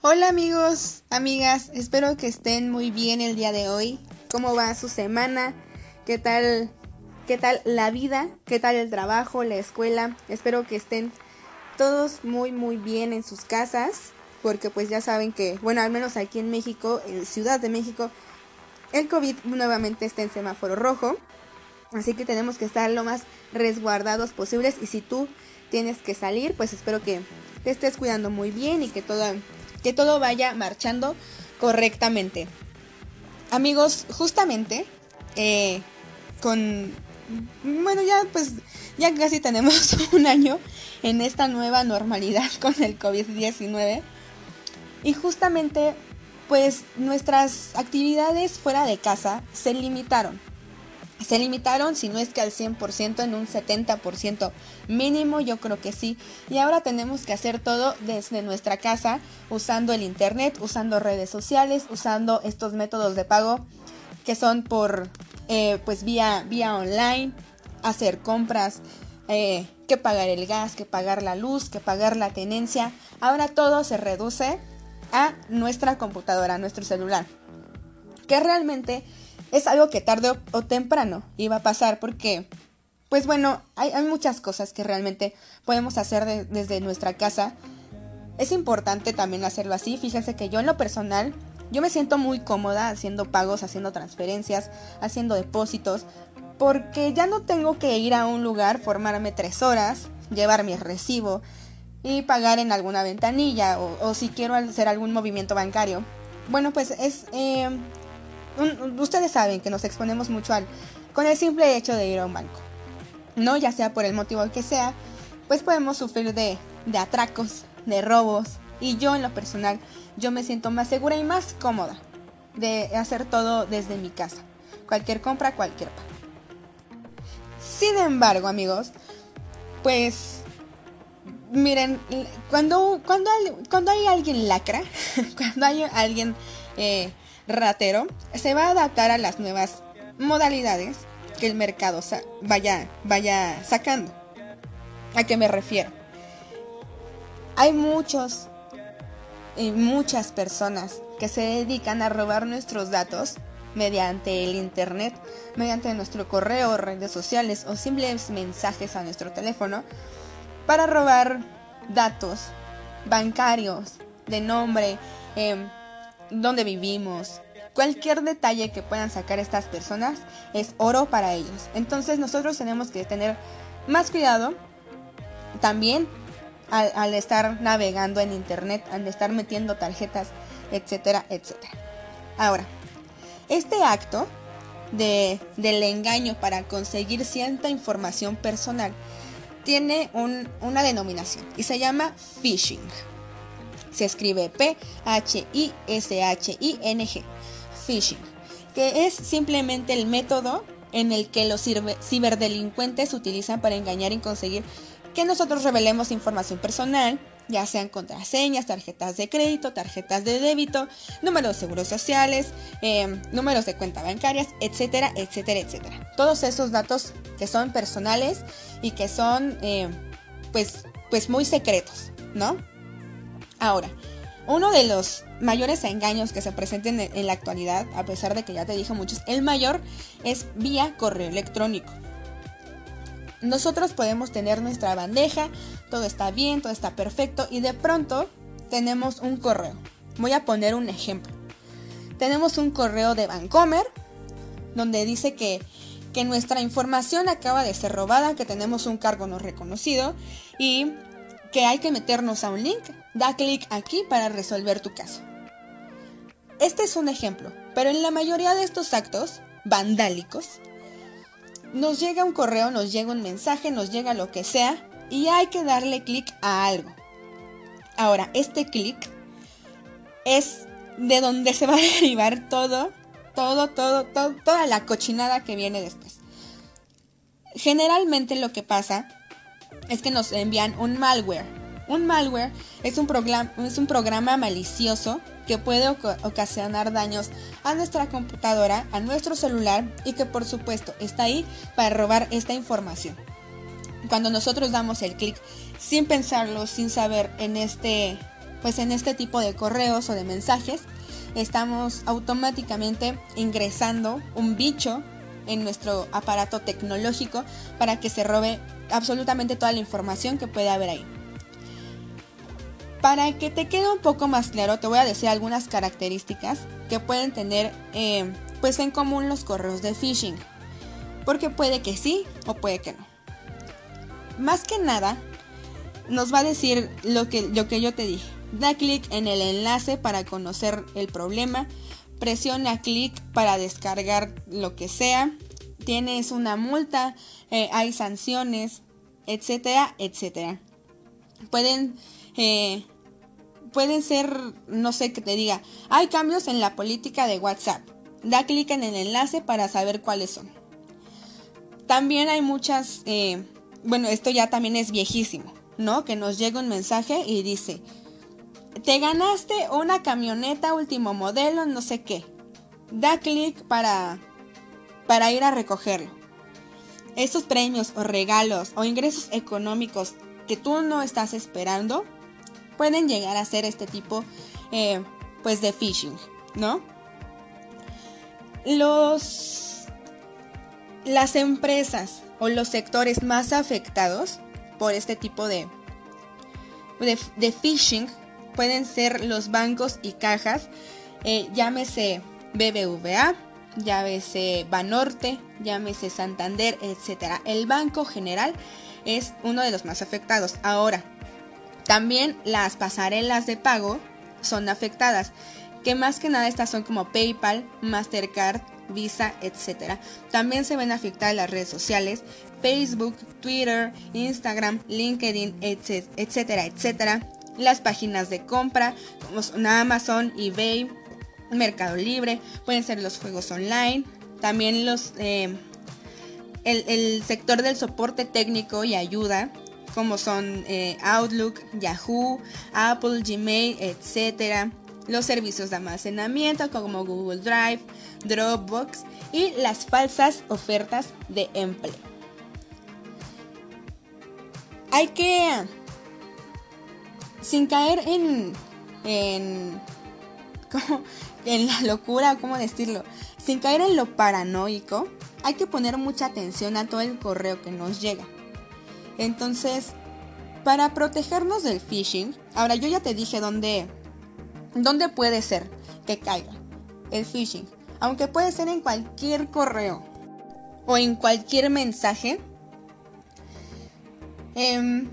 [SPEAKER 3] Hola amigos, amigas, espero que estén muy bien el día de hoy. ¿Cómo va su semana? ¿Qué tal qué tal la vida, qué tal el trabajo, la escuela. Espero que estén todos muy muy bien en sus casas, porque pues ya saben que, bueno, al menos aquí en México, en Ciudad de México, el COVID nuevamente está en semáforo rojo. Así que tenemos que estar lo más resguardados posibles y si tú tienes que salir, pues espero que te estés cuidando muy bien y que todo, que todo vaya marchando correctamente. Amigos, justamente eh, con bueno, ya pues ya casi tenemos un año en esta nueva normalidad con el COVID-19. Y justamente pues nuestras actividades fuera de casa se limitaron. Se limitaron, si no es que al 100%, en un 70% mínimo, yo creo que sí. Y ahora tenemos que hacer todo desde nuestra casa, usando el Internet, usando redes sociales, usando estos métodos de pago que son por eh, pues vía, vía online, hacer compras, eh, que pagar el gas, que pagar la luz, que pagar la tenencia. Ahora todo se reduce a nuestra computadora, a nuestro celular. Que realmente es algo que tarde o temprano iba a pasar porque pues bueno, hay, hay, muchas cosas que realmente podemos hacer de, desde nuestra casa. Es importante también hacerlo así. Fíjense que yo en lo personal, yo me siento muy cómoda haciendo pagos, haciendo transferencias, haciendo depósitos, porque ya no tengo que ir a un lugar, formarme tres horas, llevar mi recibo y pagar en alguna ventanilla o, si quiero hacer algún movimiento bancario. Bueno, pues es... Eh, ustedes saben que nos exponemos mucho con el simple hecho de ir a un banco. No, ya sea por el motivo que sea, pues podemos sufrir de, de atracos, de robos. Y yo en lo personal, yo me siento más segura y más cómoda de hacer todo desde mi casa. Cualquier compra, cualquier pago. Sin embargo, amigos, pues miren, cuando, cuando, cuando hay alguien lacra, cuando hay alguien eh, ratero, se va a adaptar a las nuevas modalidades que el mercado vaya, vaya sacando. ¿A qué me refiero? Hay muchos y muchas personas que se dedican a robar nuestros datos mediante el internet, mediante nuestro correo, redes sociales o simples mensajes a nuestro teléfono para robar datos bancarios, de nombre, eh, dónde vivimos. Cualquier detalle que puedan sacar estas personas es oro para ellos. Entonces nosotros tenemos que tener más cuidado también al, estar navegando en internet, al estar metiendo tarjetas, etcétera, etcétera. Ahora, este acto de, del engaño para conseguir cierta información personal tiene una denominación y se llama phishing. Se escribe P-H-I-S-H-I-N-G. Phishing. Que es simplemente el método en el que los ciberdelincuentes utilizan para engañar y conseguir que nosotros revelemos información personal, ya sean contraseñas, tarjetas de crédito, tarjetas de débito, números de seguros sociales, em, números de cuenta bancarias, etcétera, etcétera, etcétera. Todos esos datos que son personales y que son em, pues, pues muy secretos, ¿no? Ahora, uno de los mayores engaños que se presenten en la actualidad, a pesar de que ya te dije muchos, el mayor es vía correo electrónico nosotros podemos tener nuestra bandeja, todo está bien, todo está perfecto y de pronto tenemos un correo. Voy a poner un ejemplo. Tenemos un correo de Vancomer donde dice que, que nuestra información acaba de ser robada, que tenemos un cargo no reconocido y que hay que meternos a un link. Da clic aquí para resolver tu caso. Este es un ejemplo, pero en la mayoría de estos actos vandálicos nos llega un correo, nos llega un mensaje, nos llega lo que sea y hay que darle clic a algo. Ahora, este clic es de donde se va a derivar todo, todo, todo, todo, toda la cochinada que viene después. Generalmente lo que pasa es que nos envían un malware. Un malware es un, programa, es un programa malicioso que puede ocasionar daños a nuestra computadora, a nuestro celular y que por supuesto está ahí para robar esta información. Cuando nosotros damos el clic sin pensarlo, sin saber en este pues en este tipo de correos o de mensajes, estamos automáticamente ingresando un bicho en nuestro aparato tecnológico para que se robe absolutamente toda la información que puede haber ahí. Para que te quede un poco más claro, te voy a decir algunas características que pueden tener eh, pues en común los correos de phishing. Porque puede que sí o puede que no. Más que nada, nos va a decir lo que, lo que yo te dije. Da clic en el enlace para conocer el problema. Presiona clic para descargar lo que sea. Tienes una multa, eh, hay sanciones, etcétera, etcétera. Pueden eh, pueden ser, no sé qué te diga, hay cambios en la política de WhatsApp. Da clic en el enlace para saber cuáles son. También hay muchas, eh, bueno, esto ya también es viejísimo, ¿no? Que nos llega un mensaje y dice, te ganaste una camioneta último modelo, no sé qué. Da clic para, para ir a recogerlo. Esos premios o regalos o ingresos económicos que tú no estás esperando pueden llegar a ser este tipo eh, pues de phishing, ¿no? Los las empresas o los sectores más afectados por este tipo de, de, phishing pueden ser los bancos y cajas, eh, llámese BBVA, llámese Banorte, llámese Santander, etc. El Banco General es uno de los más afectados. Ahora, también las pasarelas de pago son afectadas, que más que nada estas son como PayPal, Mastercard, Visa, etc. También se ven afectadas las redes sociales, Facebook, Twitter, Instagram, LinkedIn, etcétera, etcétera. Las páginas de compra, como son Amazon, eBay, Mercado Libre, pueden ser los juegos online, también los eh, el, sector del soporte técnico y ayuda, como son eh, Outlook, Yahoo, Apple, Gmail, etc. Los servicios de almacenamiento como Google Drive, Dropbox y las falsas ofertas de empleo. Hay que, sin caer en, en, en la locura, ¿cómo decirlo? Sin caer en lo paranoico, hay que poner mucha atención a todo el correo que nos llega. Entonces, para protegernos del phishing, ahora yo ya te dije dónde, dónde puede ser que caiga el phishing, aunque puede ser en cualquier correo o en cualquier mensaje. Em,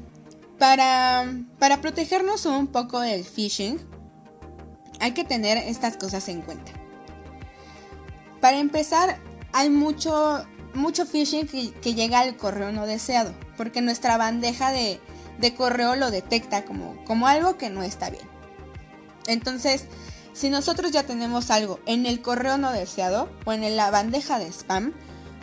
[SPEAKER 3] para, para protegernos un poco del phishing, hay que tener estas cosas en cuenta. Para empezar, hay mucho, mucho phishing que, llega al correo no deseado, porque nuestra bandeja de, correo lo detecta como, como algo que no está bien. Entonces, si nosotros ya tenemos algo en el correo no deseado o en la bandeja de spam,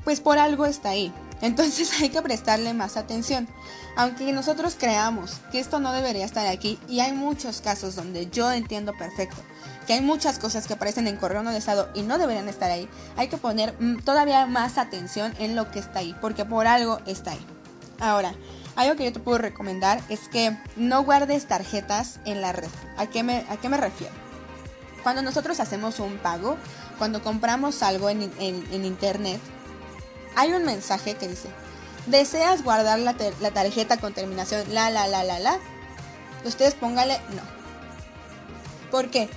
[SPEAKER 3] pues por algo está ahí. Entonces hay que prestarle más atención. Aunque nosotros creamos que esto no debería estar aquí, y hay muchos casos donde yo entiendo perfecto que hay muchas cosas que aparecen en correo no deseado y no deberían estar ahí, hay que poner mm, todavía más atención en lo que está ahí, porque por algo está ahí. Ahora, algo que yo te puedo recomendar es que no guardes tarjetas en la red. ¿A qué me, a qué me refiero? Cuando nosotros hacemos un pago, cuando compramos algo en, en internet, hay un mensaje que dice, ¿deseas guardar la, la tarjeta con terminación la, la, la, la, la? Ustedes póngale no. ¿Por qué?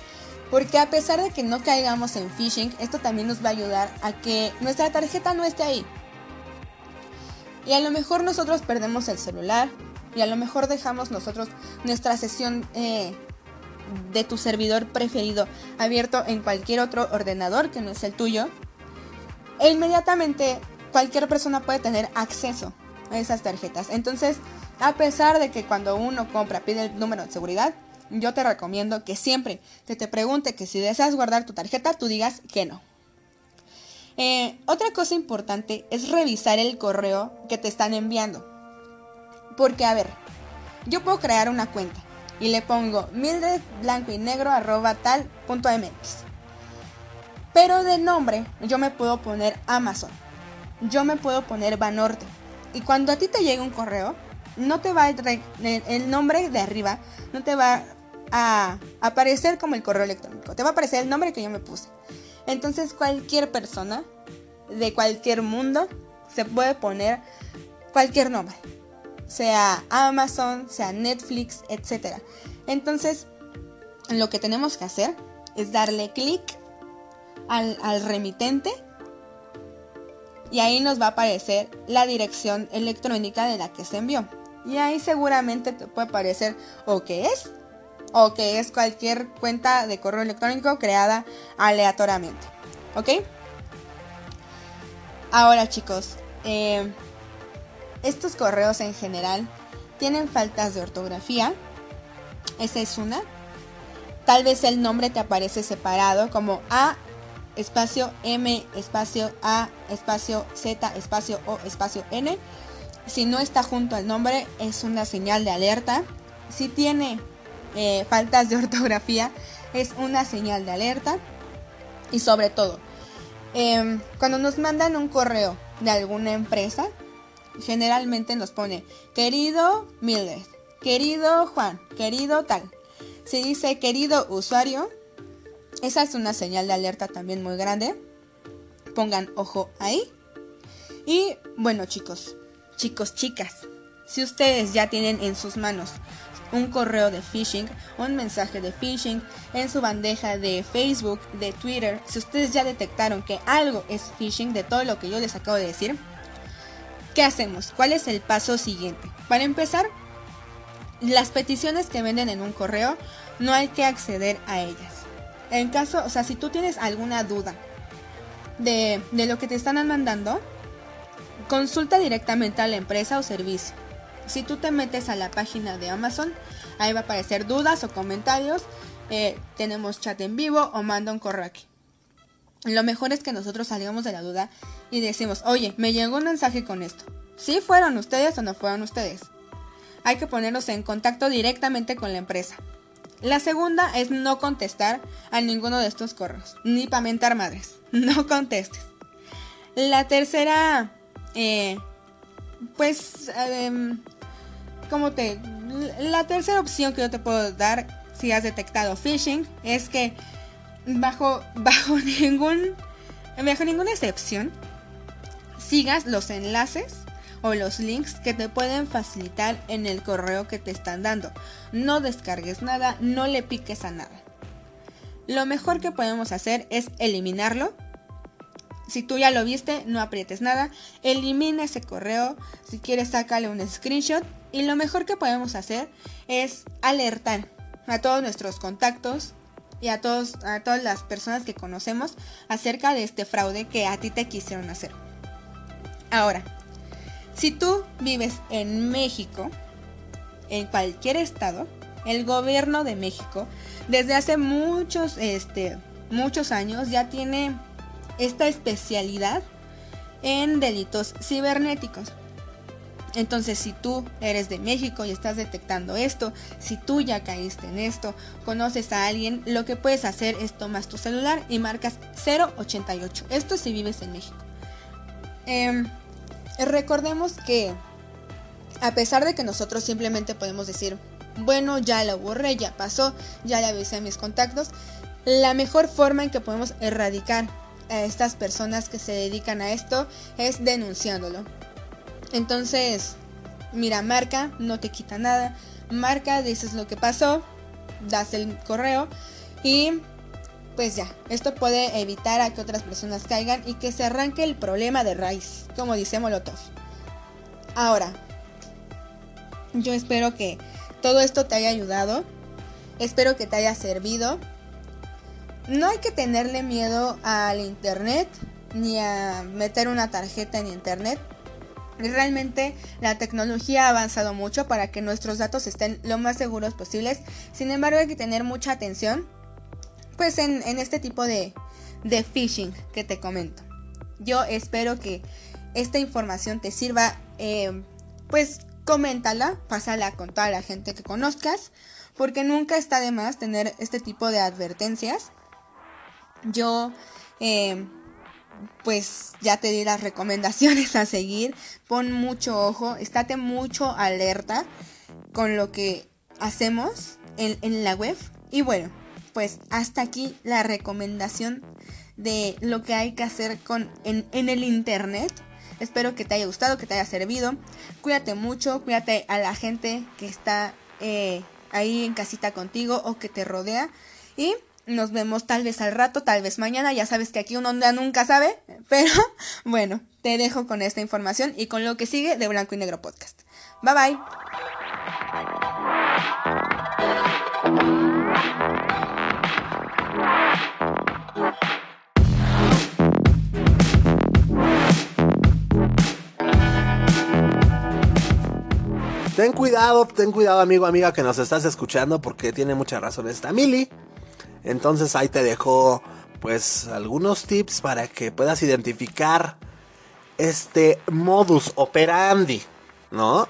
[SPEAKER 3] Porque a pesar de que no caigamos en phishing, esto también nos va a ayudar a que nuestra tarjeta no esté ahí. Y a lo mejor nosotros perdemos el celular y a lo mejor dejamos nosotros nuestra sesión eh, de tu servidor preferido abierto en cualquier otro ordenador que no es el tuyo. E inmediatamente cualquier persona puede tener acceso a esas tarjetas. Entonces, a pesar de que cuando uno compra pide el número de seguridad, yo te recomiendo que siempre que te pregunte que si deseas guardar tu tarjeta, tú digas que no. Eh, otra cosa importante es revisar el correo que te están enviando. Porque, a ver, yo puedo crear una cuenta y le pongo mildred blanco y negro arroba tal punto mx. Pero de nombre yo me puedo poner Amazon yo me puedo poner Banorte. Y cuando a ti te llega un correo, no te va a, el nombre de arriba no te va a aparecer como el correo electrónico, te va a aparecer el nombre que yo me puse. Entonces cualquier persona de cualquier mundo se puede poner cualquier nombre, sea Amazon, sea Netflix, etc. Entonces lo que tenemos que hacer es darle clic al, al remitente y ahí nos va a aparecer la dirección electrónica de la que se envió. Y ahí seguramente te puede aparecer o que es o que es cualquier cuenta de correo electrónico creada aleatoriamente. ¿Ok? Ahora chicos, eh, estos correos en general tienen faltas de ortografía. Esa es una. Tal vez el nombre te aparece separado como A espacio M, espacio A, espacio Z, espacio O, espacio N. Si no está junto al nombre, es una señal de alerta. Si tiene eh, faltas de ortografía, es una señal de alerta. Y sobre todo, em, cuando nos mandan un correo de alguna empresa, generalmente nos pone, querido Mildred, querido Juan, querido tal. Si dice querido usuario, esa es una señal de alerta también muy grande. Pongan ojo ahí. Y bueno chicos, chicos, chicas, si ustedes ya tienen en sus manos un correo de phishing, un mensaje de phishing en su bandeja de Facebook, de Twitter, si ustedes ya detectaron que algo es phishing de todo lo que yo les acabo de decir, ¿qué hacemos? ¿Cuál es el paso siguiente? Para empezar, las peticiones que venden en un correo no hay que acceder a ellas. En caso, o sea, si tú tienes alguna duda de, de lo que te están mandando, consulta directamente a la empresa o servicio. Si tú te metes a la página de Amazon, ahí va a aparecer dudas o comentarios. Eh, tenemos chat en vivo o manda un correo aquí. Lo mejor es que nosotros salgamos de la duda y decimos, oye, me llegó un mensaje con esto. ¿Sí fueron ustedes o no fueron ustedes? Hay que ponernos en contacto directamente con la empresa. La segunda es no contestar a ninguno de estos correos, ni pamentar madres. No contestes. La tercera, eh, pues, eh, como te... La tercera opción que yo te puedo dar si has detectado phishing es que bajo, bajo ningún... Bajo ninguna excepción, sigas los enlaces o los links que te pueden facilitar en el correo que te están dando. No descargues nada, no le piques a nada. Lo mejor que podemos hacer es eliminarlo. Si tú ya lo viste, no aprietes nada. Elimina ese correo. Si quieres, sácale un screenshot y lo mejor que podemos hacer es alertar a todos nuestros contactos y a, todos, a todas las personas que conocemos acerca de este fraude que a ti te quisieron hacer. Ahora, si tú vives en México, en cualquier estado, el gobierno de México desde hace muchos, este, muchos años ya tiene esta especialidad en delitos cibernéticos. Entonces, si tú eres de México y estás detectando esto, si tú ya caíste en esto, conoces a alguien, lo que puedes hacer es tomas tu celular y marcas 088. Esto si vives en México. Em, recordemos que a pesar de que nosotros simplemente podemos decir, bueno, ya lo borré, ya pasó, ya le avisé a mis contactos, la mejor forma en que podemos erradicar a estas personas que se dedican a esto es denunciándolo. Entonces, mira, marca, no te quita nada. Marca, dices lo que pasó, das el correo y pues ya, esto puede evitar a que otras personas caigan y que se arranque el problema de raíz, como dice Molotov. Ahora, yo espero que todo esto te haya ayudado, espero que te haya servido. No hay que tenerle miedo al internet ni a meter una tarjeta en internet Realmente la tecnología ha avanzado mucho para que nuestros datos estén lo más seguros posibles. Sin embargo, hay que tener mucha atención pues en, este tipo de, de phishing que te comento. Yo espero que esta información te sirva. Eh, pues coméntala, pásala con toda la gente que conozcas. Porque nunca está de más tener este tipo de advertencias. Yo eh, pues ya te di las recomendaciones a seguir. Pon mucho ojo, estate mucho alerta con lo que hacemos en, la web. Y bueno, pues hasta aquí la recomendación de lo que hay que hacer con, en, el internet. Espero que te haya gustado, que te haya servido. Cuídate mucho, cuídate a la gente que está eh, ahí en casita contigo o que te rodea. Y nos vemos tal vez al rato, tal vez mañana. Ya sabes que aquí uno nunca sabe. Pero bueno, te dejo con esta información y con lo que sigue de Blanco y Negro Podcast. Bye bye.
[SPEAKER 1] Ten cuidado, ten cuidado amigo, amiga que nos estás escuchando porque tiene mucha razón esta Mili. Entonces ahí te dejo pues algunos tips para que puedas identificar este modus operandi, ¿no?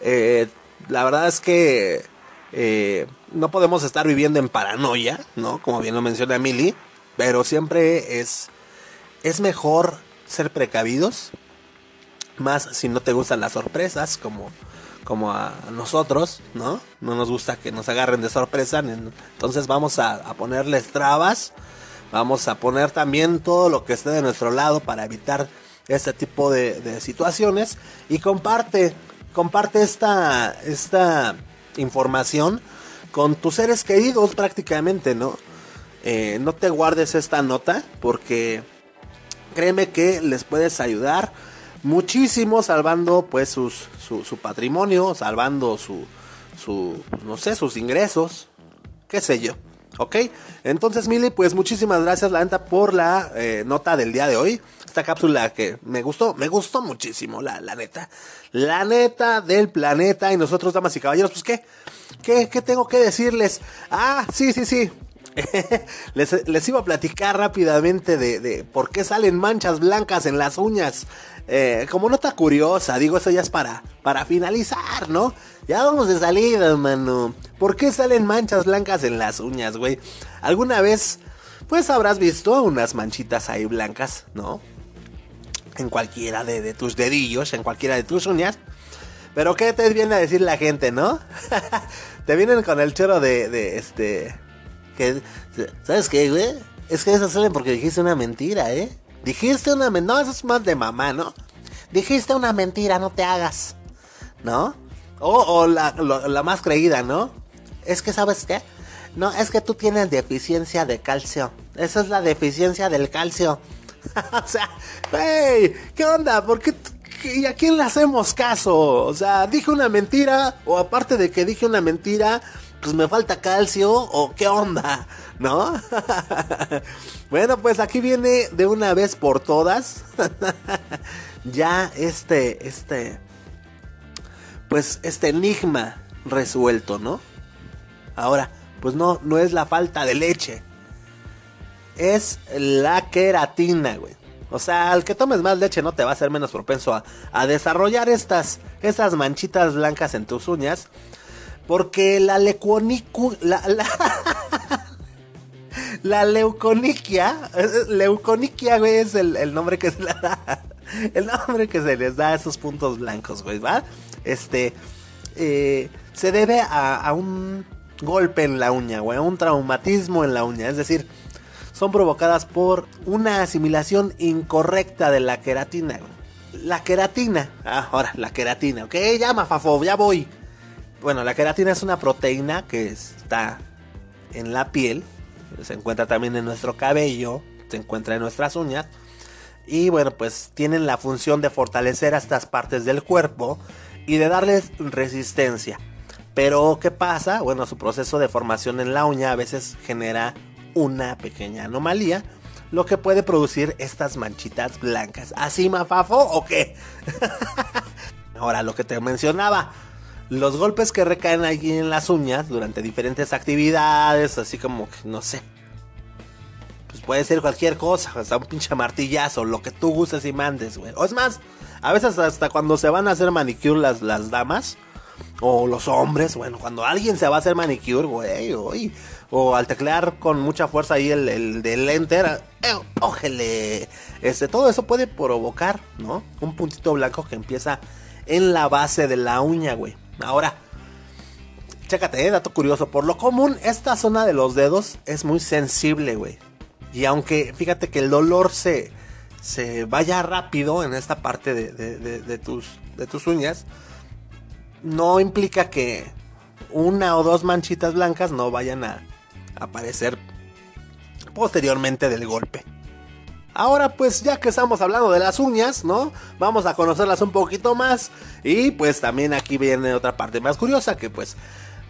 [SPEAKER 1] Eh, la verdad es que eh, no podemos estar viviendo en paranoia, ¿no? Como bien lo menciona Mili, pero siempre es, es mejor ser precavidos, más si no te gustan las sorpresas, como como a nosotros, ¿no? No nos gusta que nos agarren de sorpresa, entonces vamos a, ponerles trabas, vamos a poner también todo lo que esté de nuestro lado para evitar este tipo de, situaciones y comparte, comparte esta, esta información con tus seres queridos prácticamente, ¿no? Eh, no te guardes esta nota porque créeme que les puedes ayudar muchísimo salvando pues sus, su, patrimonio, salvando su, su, no sé, sus ingresos, qué sé yo. ¿Ok? Entonces, Mili, pues muchísimas gracias, la neta, por la eh, nota del día de hoy. Esta cápsula que me gustó, me gustó muchísimo, la, la neta. La neta del planeta. Y nosotros, damas y caballeros, pues, ¿qué? ¿Qué, qué tengo que decirles? Ah, sí, sí, sí. les, les, iba a platicar rápidamente de, de, por qué salen manchas blancas en las uñas. Eh, como nota curiosa, digo, eso ya es para, para finalizar, ¿no? Ya vamos de salida, mano. ¿Por qué salen manchas blancas en las uñas, güey? ¿Alguna vez, pues habrás visto unas manchitas ahí blancas, ¿no? En cualquiera de, de tus dedillos, en cualquiera de tus uñas. Pero ¿qué te viene a decir la gente, no? te vienen con el choro de, de este... ¿Sabes qué, güey? Es que esas salen porque dijiste una mentira, ¿eh? Dijiste una mentira. No, eso es más de mamá, ¿no? Dijiste una mentira, no te hagas. ¿No? O, la, más creída, ¿no? Es que, ¿sabes qué? No, es que tú tienes deficiencia de calcio. Esa es la deficiencia del calcio. o sea, hey, ¿qué onda? ¿Por qué? ¿Y a quién le hacemos caso? O sea, dije una mentira, o aparte de que dije una mentira, pues me falta calcio, o qué onda, ¿no? bueno, pues aquí viene de una vez por todas. ya este, este, pues este enigma resuelto, ¿no? Ahora, pues no, no es la falta de leche. Es la queratina, güey. O sea, al que tomes más leche no te va a ser menos propenso a, desarrollar estas, estas manchitas blancas en tus uñas. Porque la leuconicu... La, la, la leuconiquia... Leuconiquia, güey, es el, el, nombre que se le da... El nombre que se les da a esos puntos blancos, güey, ¿va? Este... Eh, se debe a, a un golpe en la uña, güey, a un traumatismo en la uña. Es decir, son provocadas por una asimilación incorrecta de la queratina. La queratina, ah, ahora, la queratina, ok, llama Fafo, ya voy. Bueno, la queratina es una proteína que está en la piel, se encuentra también en nuestro cabello, se encuentra en nuestras uñas. Y bueno, pues tienen la función de fortalecer a estas partes del cuerpo y de darles resistencia. Pero ¿qué pasa? Bueno, su proceso de formación en la uña a veces genera una pequeña anomalía, lo que puede producir estas manchitas blancas. ¿Así, mafafo o qué? Ahora, lo que te mencionaba, los golpes que recaen allí en las uñas durante diferentes actividades, así como que, no sé. Pues puede ser cualquier cosa, hasta un pinche martillazo, lo que tú gustes y mandes, güey. O es más, a veces hasta cuando se van a hacer manicure las, damas, o los hombres, bueno, cuando alguien se va a hacer manicure, güey, güey o al teclear con mucha fuerza ahí el, el del enter, ójele, este, todo eso puede provocar, ¿no? Un puntito blanco que empieza en la base de la uña, güey. Ahora, chécate, eh, dato curioso, por lo común esta zona de los dedos es muy sensible, güey. Y aunque, fíjate que el dolor se, se vaya rápido en esta parte de, de, tus, de tus uñas, no implica que una o dos manchitas blancas no vayan a, aparecer posteriormente del golpe. Ahora pues ya que estamos hablando de las uñas, ¿no? Vamos a conocerlas un poquito más. Y pues también aquí viene otra parte más curiosa que pues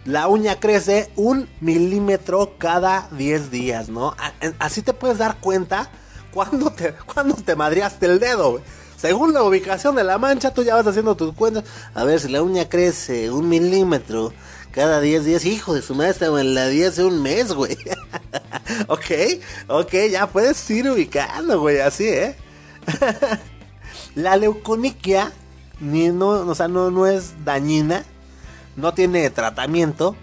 [SPEAKER 1] la uña crece un milímetro cada 10 días, ¿no? Así te puedes dar cuenta cuando te, cuando te madriaste el dedo, Según la ubicación de la mancha, tú ya vas haciendo tus cuentas. A ver si la uña crece un milímetro cada 10 días. Hijo de su madre, estaba en la 10 de un mes, güey. ok, ok, ya puedes ir ubicando, güey, así, ¿eh? la leuconiquia ni no, o sea, no, no es dañina, no tiene tratamiento,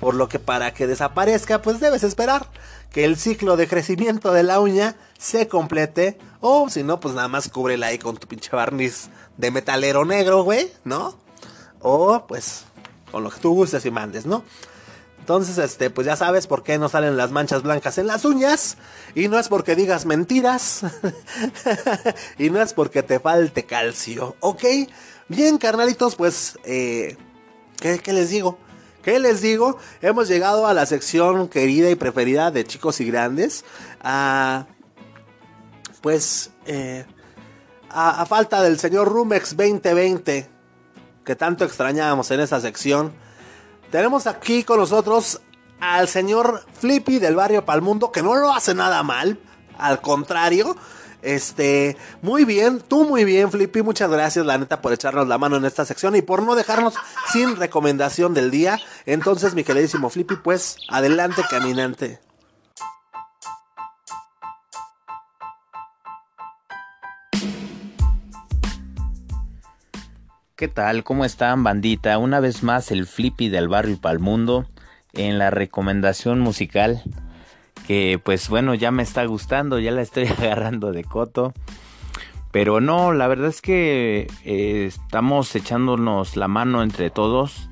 [SPEAKER 1] por lo que para que desaparezca, pues debes esperar que el ciclo de crecimiento de la uña se complete, o si no, pues nada más cúbrela ahí con tu pinche barniz de metalero negro, güey, ¿no? O pues con lo que tú gustes y mandes, ¿no? Entonces, este, pues ya sabes por qué no salen las manchas blancas en las uñas. Y no es porque digas mentiras. y no es porque te falte calcio. ¿Ok? Bien, carnalitos, pues, eh, ¿qué, ¿qué les digo? ¿Qué les digo? Hemos llegado a la sección querida y preferida de chicos y grandes. A, pues, eh, a, a falta del señor Rumex 2020, que tanto extrañábamos en esa sección. Tenemos aquí con nosotros al señor Flippy del barrio Palmundo, que no lo hace nada mal, al contrario. Este, muy bien, tú muy bien, Flippy. Muchas gracias, la neta, por echarnos la mano en esta sección y por no dejarnos sin recomendación del día. Entonces, mi queridísimo Flippy, pues, adelante, caminante.
[SPEAKER 4] ¿Qué tal? ¿Cómo están, bandita? Una vez más el Flippy del barrio Palmundo en la recomendación musical que pues bueno, ya me está gustando, ya la estoy agarrando de coto. Pero no, la verdad es que eh, estamos echándonos la mano entre todos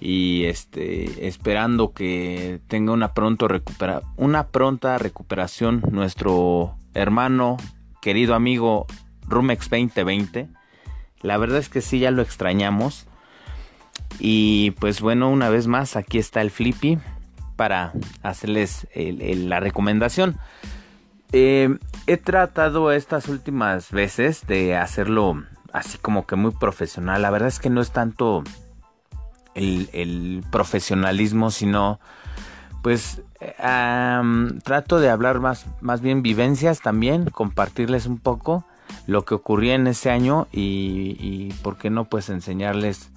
[SPEAKER 4] y este esperando que tenga una pronto una pronta recuperación nuestro hermano, querido amigo Rumex 2020 la verdad es que sí, ya lo extrañamos. Y pues bueno, una vez más, aquí está el Flippy para hacerles la recomendación. Eh, he tratado estas últimas veces de hacerlo así como que muy profesional. La verdad es que no es tanto el, profesionalismo, sino pues trato de hablar más, más bien vivencias también, compartirles un poco lo que ocurría en ese año y, por qué no pues enseñarles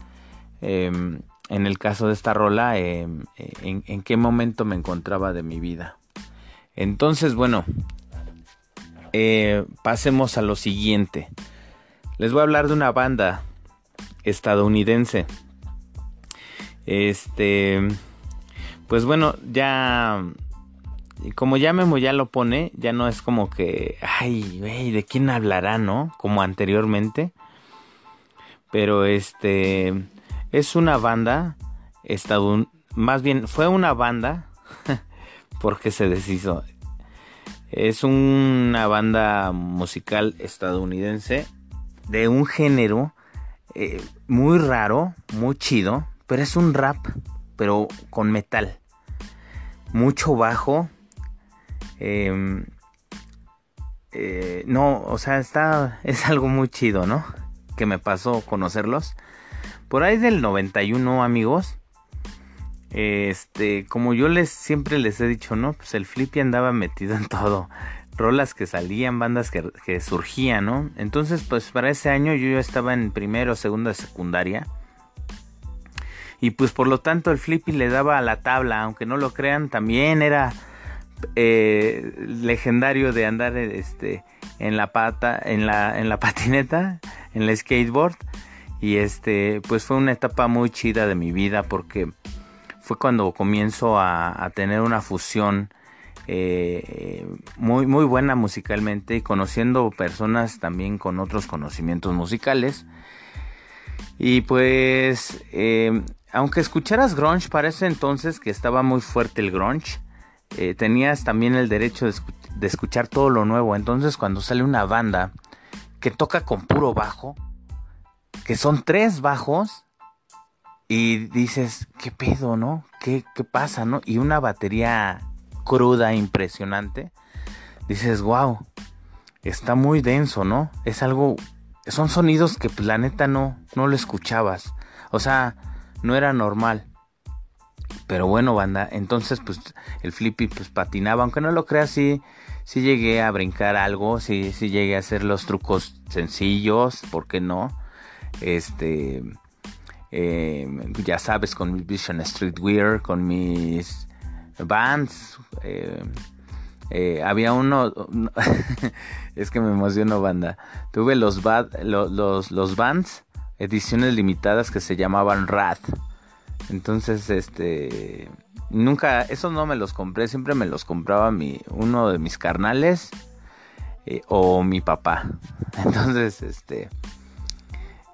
[SPEAKER 4] em, en el caso de esta rola em, en, qué momento me encontraba de mi vida. Entonces bueno, eh, pasemos a lo siguiente. Les voy a hablar de una banda estadounidense. Este, pues bueno, ya como ya Memo ya lo pone, ya no es como que, ay, güey, ¿de quién hablará, no? Como anteriormente. Pero este, es una banda estadounidense, más bien fue una banda porque se deshizo. Es una banda musical estadounidense de un género eh, muy raro, muy chido, pero es un rap, pero con metal. Mucho bajo, Em, eh, no, o sea, está, es algo muy chido, ¿no? Que me pasó conocerlos. Por ahí del 91, amigos. Este, como yo les siempre les he dicho, ¿no? Pues el Flippy andaba metido en todo. Rolas que salían, bandas que, surgían, ¿no? Entonces, pues para ese año yo ya estaba en primero o segundo secundaria. Y pues por lo tanto el Flippy le daba a la tabla, aunque no lo crean, también era eh, legendario de andar este en la pata en la patineta en la skateboard. Y este pues fue una etapa muy chida de mi vida porque fue cuando comienzo a, tener una fusión eh, muy muy buena musicalmente y conociendo personas también con otros conocimientos musicales. Y pues eh, aunque escucharas grunge parece entonces que estaba muy fuerte el grunge eh, tenías también el derecho de, escuchar todo lo nuevo. Entonces cuando sale una banda que toca con puro bajo, que son tres bajos, y dices, ¿qué pedo, no? ¿Qué, qué pasa, no? Y una batería cruda, impresionante. Dices, wow, está muy denso, ¿no? Es algo, son sonidos que pues, la neta no, no lo escuchabas. O sea, no era normal. Pero bueno, banda, entonces pues el Flippy pues patinaba, aunque no lo creas, sí, sí llegué a brincar algo, sí, sí llegué a hacer los trucos sencillos, ¿por qué no? Este, em, ya sabes, con mi Vision Streetwear, con mis bands, em, eh, había uno, es que me emocionó banda, tuve los, los, los, los bands, ediciones limitadas que se llamaban Rat entonces, este, nunca, esos no me los compré, siempre me los compraba mi, uno de mis carnales eh, o mi papá. Entonces, este,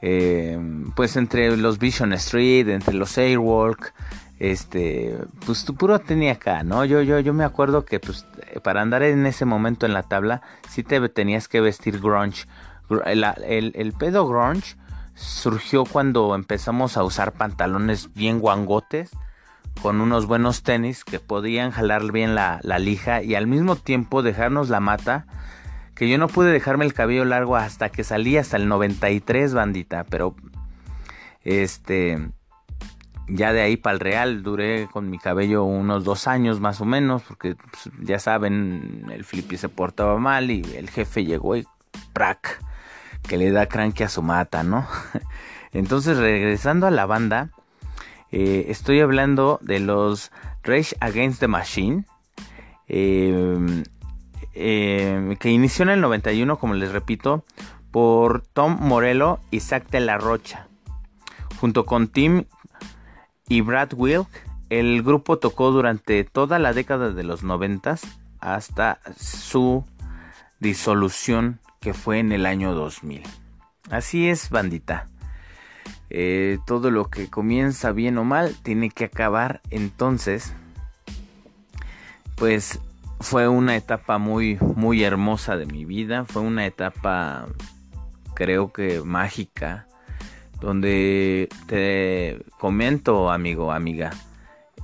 [SPEAKER 4] eh, pues entre los Vision Street, entre los Airwalk, este, pues tu puro tenía acá, ¿no? Yo, yo, yo me acuerdo que pues para andar en ese momento en la tabla, sí te tenías que vestir grunge. El, el, pedo grunge surgió cuando empezamos a usar pantalones bien guangotes, con unos buenos tenis que podían jalar bien la, lija y al mismo tiempo dejarnos la mata que yo no pude dejarme el cabello largo hasta que salí hasta el 93 bandita, pero este ya de ahí para el real duré con mi cabello unos dos años más o menos, porque pues, ya saben, el flippy se portaba mal y el jefe llegó y prac, que le da cranque a su mata, ¿no? Entonces, regresando a la banda, eh, estoy hablando de los Rage Against the Machine, eh, eh, que inició en el 91, como les repito, por Tom Morello y Zach de la Rocha. Junto con Tim y Brad Wilk, el grupo tocó durante toda la década de los noventas hasta su disolución que fue en el año 2000. Así es, bandita. Eh, todo lo que comienza bien o mal tiene que acabar. Entonces, pues fue una etapa muy, muy hermosa de mi vida. Fue una etapa, creo que mágica donde te comento, amigo, amiga,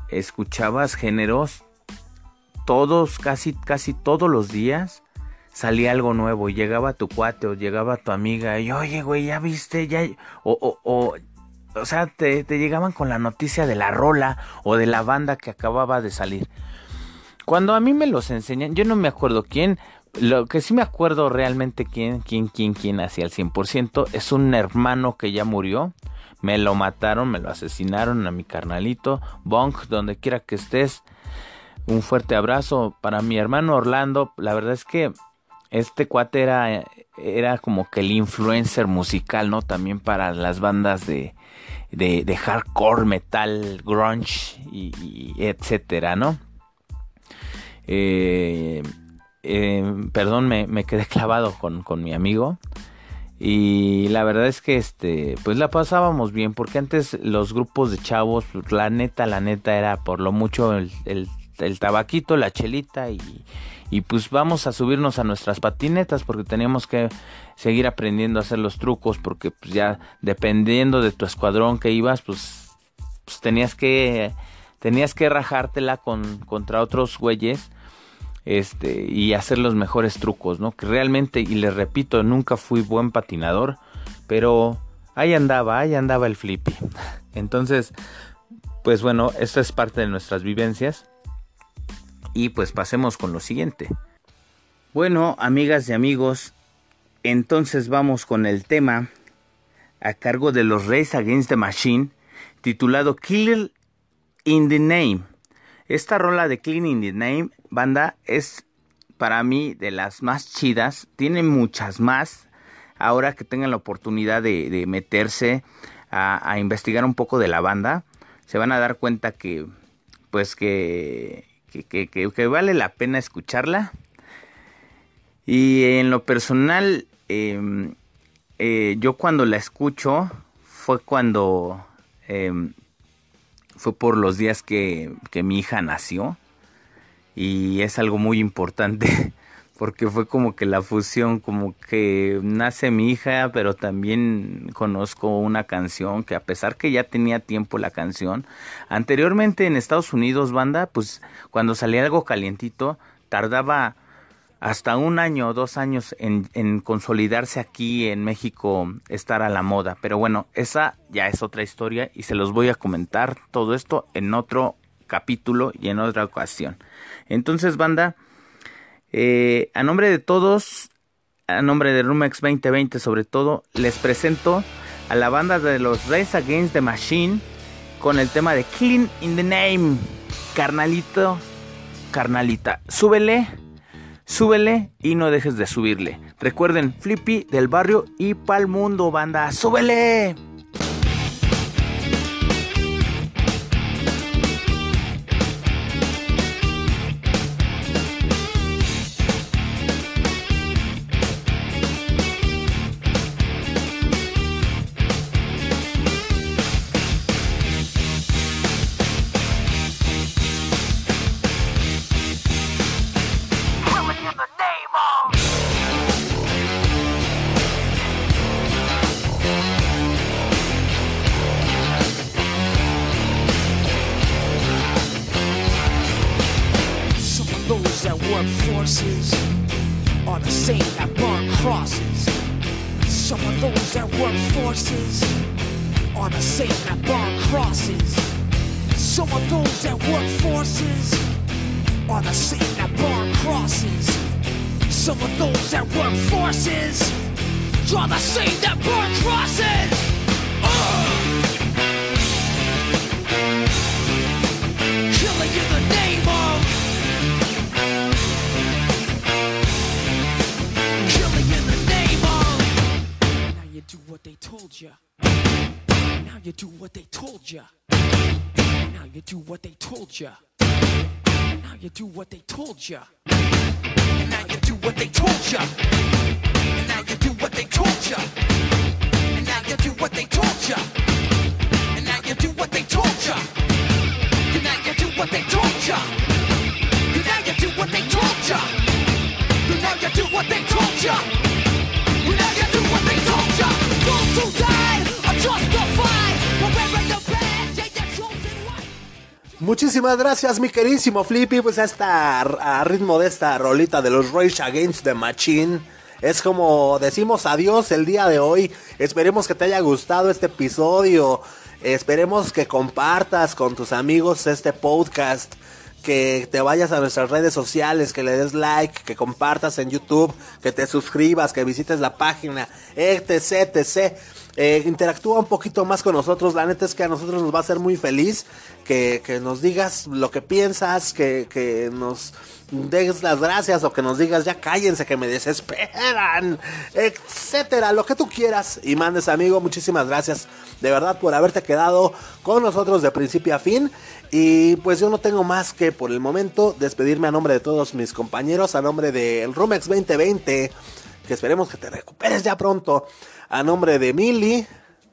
[SPEAKER 4] escuchabas géneros todos, casi, casi todos los días salía algo nuevo y llegaba tu cuate o llegaba tu amiga y oye, güey, ya viste, ya, o, o, o, o sea, te, te llegaban con la noticia de la rola o de la banda que acababa de salir. Cuando a mí me los enseñan, yo no me acuerdo quién, lo que sí me acuerdo realmente quién, quién, quién, quién hacía el 100% es un hermano que ya murió. Me lo mataron, me lo asesinaron a mi carnalito. Bonk, donde quiera que estés. Un fuerte abrazo para mi hermano Orlando. La verdad es que este cuate era, era como que el influencer musical, ¿no? También para las bandas de, de, hardcore, metal, grunge y, etcétera, ¿no? Eh, eh, perdón, me, quedé clavado con, mi amigo. Y la verdad es que este, pues la pasábamos bien, porque antes los grupos de chavos, pues, la neta, la neta era por lo mucho el, el, tabaquito, la chelita y, y, pues vamos a subirnos a nuestras patinetas porque teníamos que seguir aprendiendo a hacer los trucos porque pues ya dependiendo de tu escuadrón que ibas, pues, pues tenías que tenías que rajártela con, contra otros güeyes este, y hacer los mejores trucos, ¿no? Que realmente, y les repito, nunca fui buen patinador, pero ahí andaba, ahí andaba el flippy. Entonces, pues bueno, esta es parte de nuestras vivencias. Y pues pasemos con lo siguiente. Bueno, amigas y amigos, entonces vamos con el tema a cargo de los Race Against the Machine, titulado Killer in the Name. Esta rola de Clean in the Name banda es para mí de las más chidas. Tiene muchas más. Ahora que tengan la oportunidad de, meterse a, investigar un poco de la banda, se van a dar cuenta que, pues que, que, vale la pena escucharla. Y en lo personal, em, eh, yo cuando la escucho fue cuando em, fue por los días que, que mi hija nació y es algo muy importante porque fue como que la fusión, como que nace mi hija, pero también conozco una canción que a pesar que ya tenía tiempo la canción, anteriormente en Estados Unidos, banda, pues cuando salía algo calientito, tardaba hasta un año o dos años en, en, consolidarse aquí en México, estar a la moda. Pero bueno, esa ya es otra historia y se los voy a comentar todo esto en otro capítulo y en otra ocasión. Entonces, banda, eh, a nombre de todos, a nombre de Rumex 2020 sobre todo, les presento a la banda de los Race Against the Machine con el tema de Clean in the Name. Carnalito, carnalita, súbele, súbele y no dejes de subirle. Recuerden, Flippy del barrio y pa'l mundo, banda, súbele.
[SPEAKER 5] Do what they told you. Now you do what they told you. And now you do what they told you. And now you do what they told you. And now you do what they told you. And now you do what they told you. And now you do what they told you. And now you do what they told you. And now you do what they told you. And now you do what they told you. Those who died are justified for
[SPEAKER 1] Muchísimas gracias, mi queridísimo Flippy. Pues a, ritmo de esta rolita de los Rage Against the Machine. Es como decimos adiós el día de hoy. Esperemos que te haya gustado este episodio. Esperemos que compartas con tus amigos este podcast. Que te vayas a nuestras redes sociales, que le des like, que compartas en YouTube, que te suscribas, que visites la página, etc, etc. Eh, interactúa un poquito más con nosotros. La neta es que a nosotros nos va a hacer muy feliz que, nos digas lo que piensas, que, que nos des las gracias o que nos digas ya cállense que me desesperan, etcétera, lo que tú quieras. Y mandes amigo, muchísimas gracias de verdad por haberte quedado con nosotros de principio a fin. Y pues yo no tengo más que por el momento despedirme a nombre de todos mis compañeros, a nombre del Rumex 2020, que esperemos que te recuperes ya pronto, a nombre de Mili.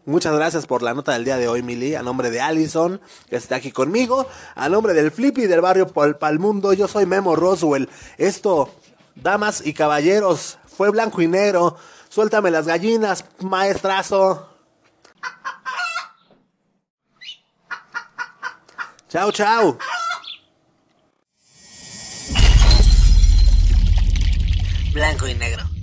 [SPEAKER 1] Muchas gracias por la nota del día de hoy, Mili. A nombre de Allison, que está aquí conmigo. A nombre del Flippy del barrio Pal Palmundo, yo soy Memo Roswell. Esto, damas y caballeros, fue blanco y negro. Suéltame las gallinas, maestrazo. Chao, chao.
[SPEAKER 6] Blanco y negro.